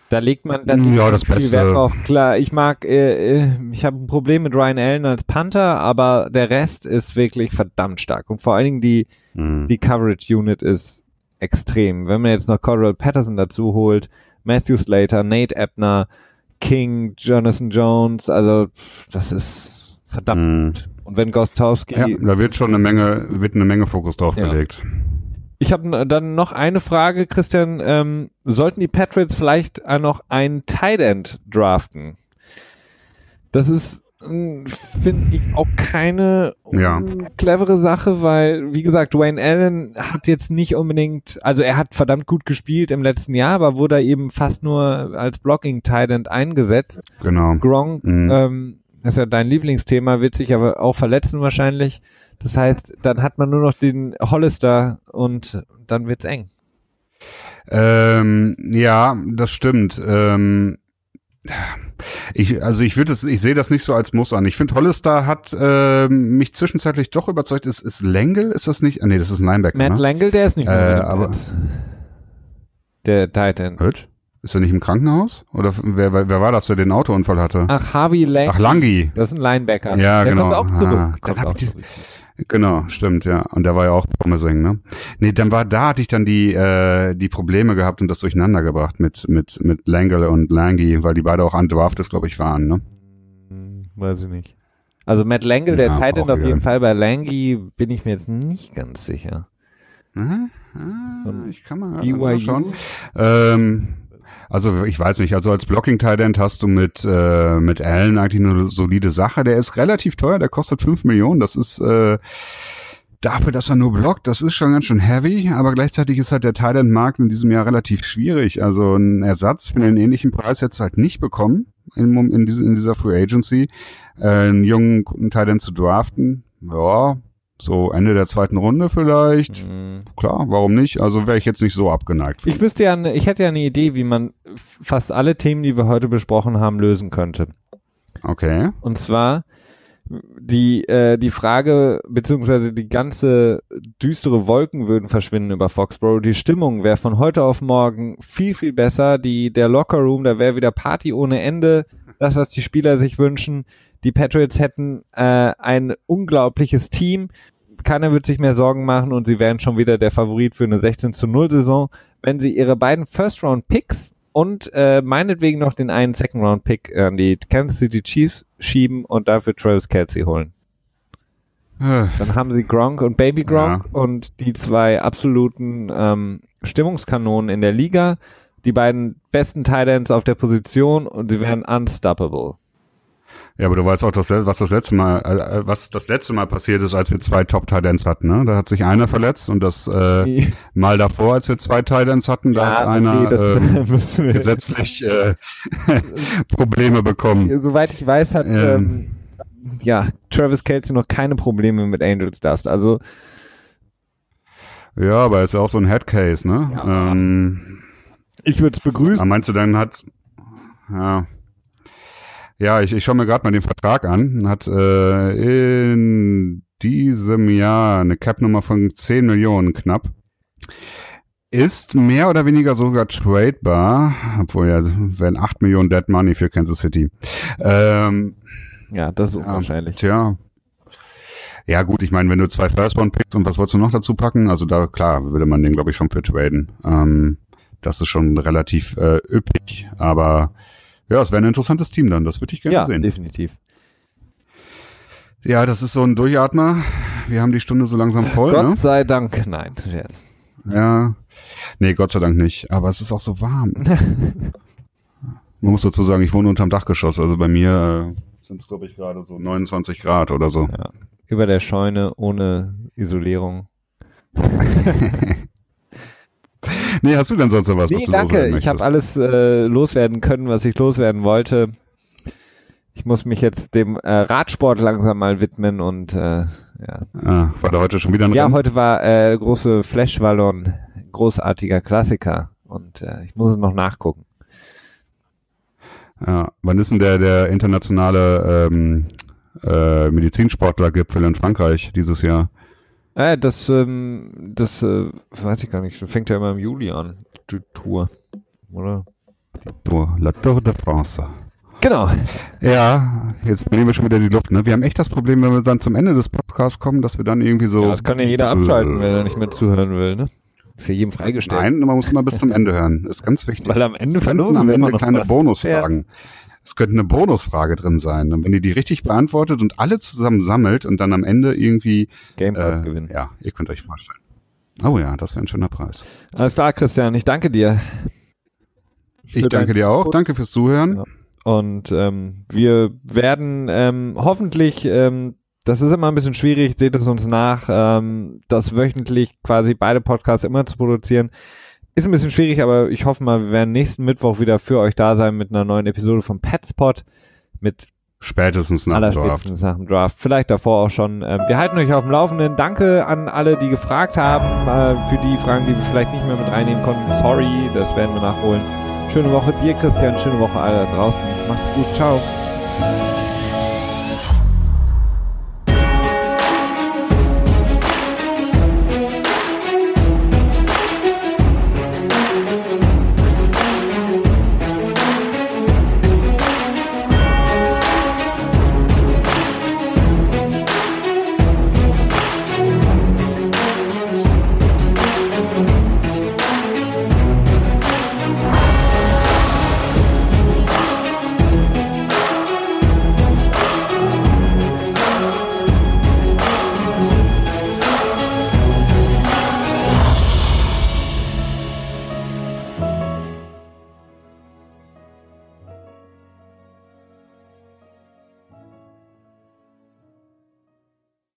Da legt man dann ja, das viel Wert drauf. Klar, ich mag, äh, äh, ich habe ein Problem mit Ryan Allen als Panther, aber der Rest ist wirklich verdammt stark. Und vor allen Dingen die, mhm. die Coverage Unit ist extrem. Wenn man jetzt noch Cordell Patterson dazu holt, Matthew Slater, Nate Ebner, King, Jonathan Jones, also das ist verdammt mhm. Und wenn Gostowski. Ja, da wird schon eine Menge, wird eine Menge Fokus drauf ja. gelegt. Ich habe dann noch eine Frage, Christian. Ähm, sollten die Patriots vielleicht noch einen Tight End draften? Das ist, hm, finde ich, auch keine ja. clevere Sache, weil, wie gesagt, Wayne Allen hat jetzt nicht unbedingt, also er hat verdammt gut gespielt im letzten Jahr, aber wurde eben fast nur als Blocking Tight End eingesetzt. Genau. Gronk, mhm. ähm, das ist ja dein Lieblingsthema, wird sich aber auch verletzen wahrscheinlich. Das heißt, dann hat man nur noch den Hollister und dann wird's eng. Ähm, ja, das stimmt. Ähm, ich, also ich würde es, ich sehe das nicht so als Muss an. Ich finde, Hollister hat äh, mich zwischenzeitlich doch überzeugt. Ist, ist Lengel, ist das nicht? Ah, nee, das ist ein Linebacker. Matt ne? Lengel, der ist nicht mehr äh, aber der Titan. Hört? Ist er nicht im Krankenhaus? Oder wer, wer war das, der den Autounfall hatte? Ach, Harvey Lang. Ach, Langi. Das ist ein Linebacker. Ja, der genau. Kommt auch zurück. Ah, kommt auch zurück. Genau, stimmt, ja. Und der war ja auch promising, ne? Nee, dann war, da hatte ich dann die, äh, die Probleme gehabt und das durcheinander gebracht mit, mit, mit Langle und Langy, weil die beide auch undrafted, glaube ich, waren, ne? Hm, weiß ich nicht. Also Matt Langle, der ja, Titan auf jeden Fall bei Langy, bin ich mir jetzt nicht ganz sicher. Mhm. Ah, ich kann mal, mal schauen. Ähm, also ich weiß nicht, also als Blocking End hast du mit äh, mit Allen eigentlich eine solide Sache. Der ist relativ teuer, der kostet fünf Millionen. Das ist äh, dafür, dass er nur blockt, das ist schon ganz schön heavy, aber gleichzeitig ist halt der End Markt in diesem Jahr relativ schwierig. Also ein Ersatz für einen ähnlichen Preis jetzt halt nicht bekommen in, in, in dieser Free Agency. Äh, einen jungen Tight End zu draften, ja, so Ende der zweiten Runde vielleicht. Mhm. Klar, warum nicht? Also wäre ich jetzt nicht so abgeneigt. Ich wüsste ja, ne, ich hätte ja eine Idee, wie man fast alle Themen, die wir heute besprochen haben, lösen könnte. Okay. Und zwar die äh, die Frage beziehungsweise die ganze düstere Wolken würden verschwinden über Foxborough. Die Stimmung wäre von heute auf morgen viel viel besser. Die der Lockerroom, da wäre wieder Party ohne Ende. Das was die Spieler sich wünschen. Die Patriots hätten äh, ein unglaubliches Team. Keiner wird sich mehr Sorgen machen und sie wären schon wieder der Favorit für eine 16 zu 0 Saison, wenn sie ihre beiden First Round Picks und äh, meinetwegen noch den einen Second Round Pick an die Kansas City Chiefs schieben und dafür Travis Kelsey holen. Äh. Dann haben sie Gronk und Baby Gronk ja. und die zwei absoluten ähm, Stimmungskanonen in der Liga, die beiden besten Titans auf der Position und sie wären unstoppable. Ja, aber du weißt auch, dass, was das letzte Mal, äh, was das letzte Mal passiert ist, als wir zwei Top Titans hatten. Ne? Da hat sich einer verletzt und das äh, mal davor, als wir zwei Titans hatten, da ja, hat einer okay, ähm, gesetzlich äh, Probleme bekommen. Soweit ich weiß, hat ähm, ähm, ja Travis Kelsey noch keine Probleme mit Angels Dust. Also ja, aber er ist ja auch so ein Headcase, ne? Ja. Ähm, ich würde es begrüßen. Meinst du, dann hat ja ja, ich, ich schaue mir gerade mal den Vertrag an. Hat äh, in diesem Jahr eine Cap-Nummer von 10 Millionen knapp. Ist mehr oder weniger sogar tradebar, obwohl ja wären 8 Millionen Dead Money für Kansas City. Ähm, ja, das ist unwahrscheinlich. tja. Ja, gut, ich meine, wenn du zwei First Round pickst und was wolltest du noch dazu packen? Also da, klar, würde man den, glaube ich, schon für traden. Ähm, das ist schon relativ äh, üppig, aber ja, es wäre ein interessantes Team dann. Das würde ich gerne ja, sehen. Ja, definitiv. Ja, das ist so ein Durchatmer. Wir haben die Stunde so langsam voll. Gott ne? sei Dank, nein. Jetzt. Ja. Nee, Gott sei Dank nicht. Aber es ist auch so warm. Man muss dazu sagen, ich wohne unterm Dachgeschoss. Also bei mir äh, sind es, glaube ich, gerade so 29 Grad oder so. Ja. Über der Scheune, ohne Isolierung. nee, hast du denn sonst noch was, nee, was danke. Ich habe alles äh, loswerden können, was ich loswerden wollte. Ich muss mich jetzt dem äh, Radsport langsam mal widmen und äh, Ja. Ah, war da heute schon wieder ein Ja, Rennen? heute war äh, große Flash-Wallon, großartiger Klassiker. Und äh, ich muss es noch nachgucken. Ja. Wann ist denn der, der internationale ähm, äh, Medizinsportlergipfel in Frankreich dieses Jahr? Äh, das, ähm, das äh, weiß ich gar nicht. Das fängt ja immer im Juli an, die Tour. Oder? Tour, La Tour de France. Genau. Ja, jetzt nehmen wir schon wieder die Luft. Ne? Wir haben echt das Problem, wenn wir dann zum Ende des Podcasts kommen, dass wir dann irgendwie so. Ja, das kann ja jeder abschalten, wenn er nicht mehr zuhören will, ne? Ist ja jedem freigestellt. Nein, man muss immer bis zum Ende hören. Ist ganz wichtig. Weil am Ende verlosen am wir Ende immer noch kleine was. Bonusfragen. Es könnte eine Bonusfrage drin sein. Und wenn ihr die richtig beantwortet und alle zusammen sammelt und dann am Ende irgendwie Game Pass äh, gewinnen. Ja, ihr könnt euch vorstellen. Oh ja, das wäre ein schöner Preis. Alles klar, Christian, ich danke dir. Ich danke dir auch. Danke fürs Zuhören. Ja. Und ähm, wir werden ähm, hoffentlich, ähm, das ist immer ein bisschen schwierig, seht es uns nach, ähm, das wöchentlich quasi beide Podcasts immer zu produzieren. Ist ein bisschen schwierig, aber ich hoffe mal, wir werden nächsten Mittwoch wieder für euch da sein mit einer neuen Episode vom Petspot mit Spätestens nach dem Draft. nach dem Draft. Vielleicht davor auch schon. Ähm, wir halten euch auf dem Laufenden. Danke an alle, die gefragt haben. Äh, für die Fragen, die wir vielleicht nicht mehr mit reinnehmen konnten. Sorry, das werden wir nachholen. Schöne Woche dir, Christian. Schöne Woche alle da draußen. Macht's gut. Ciao.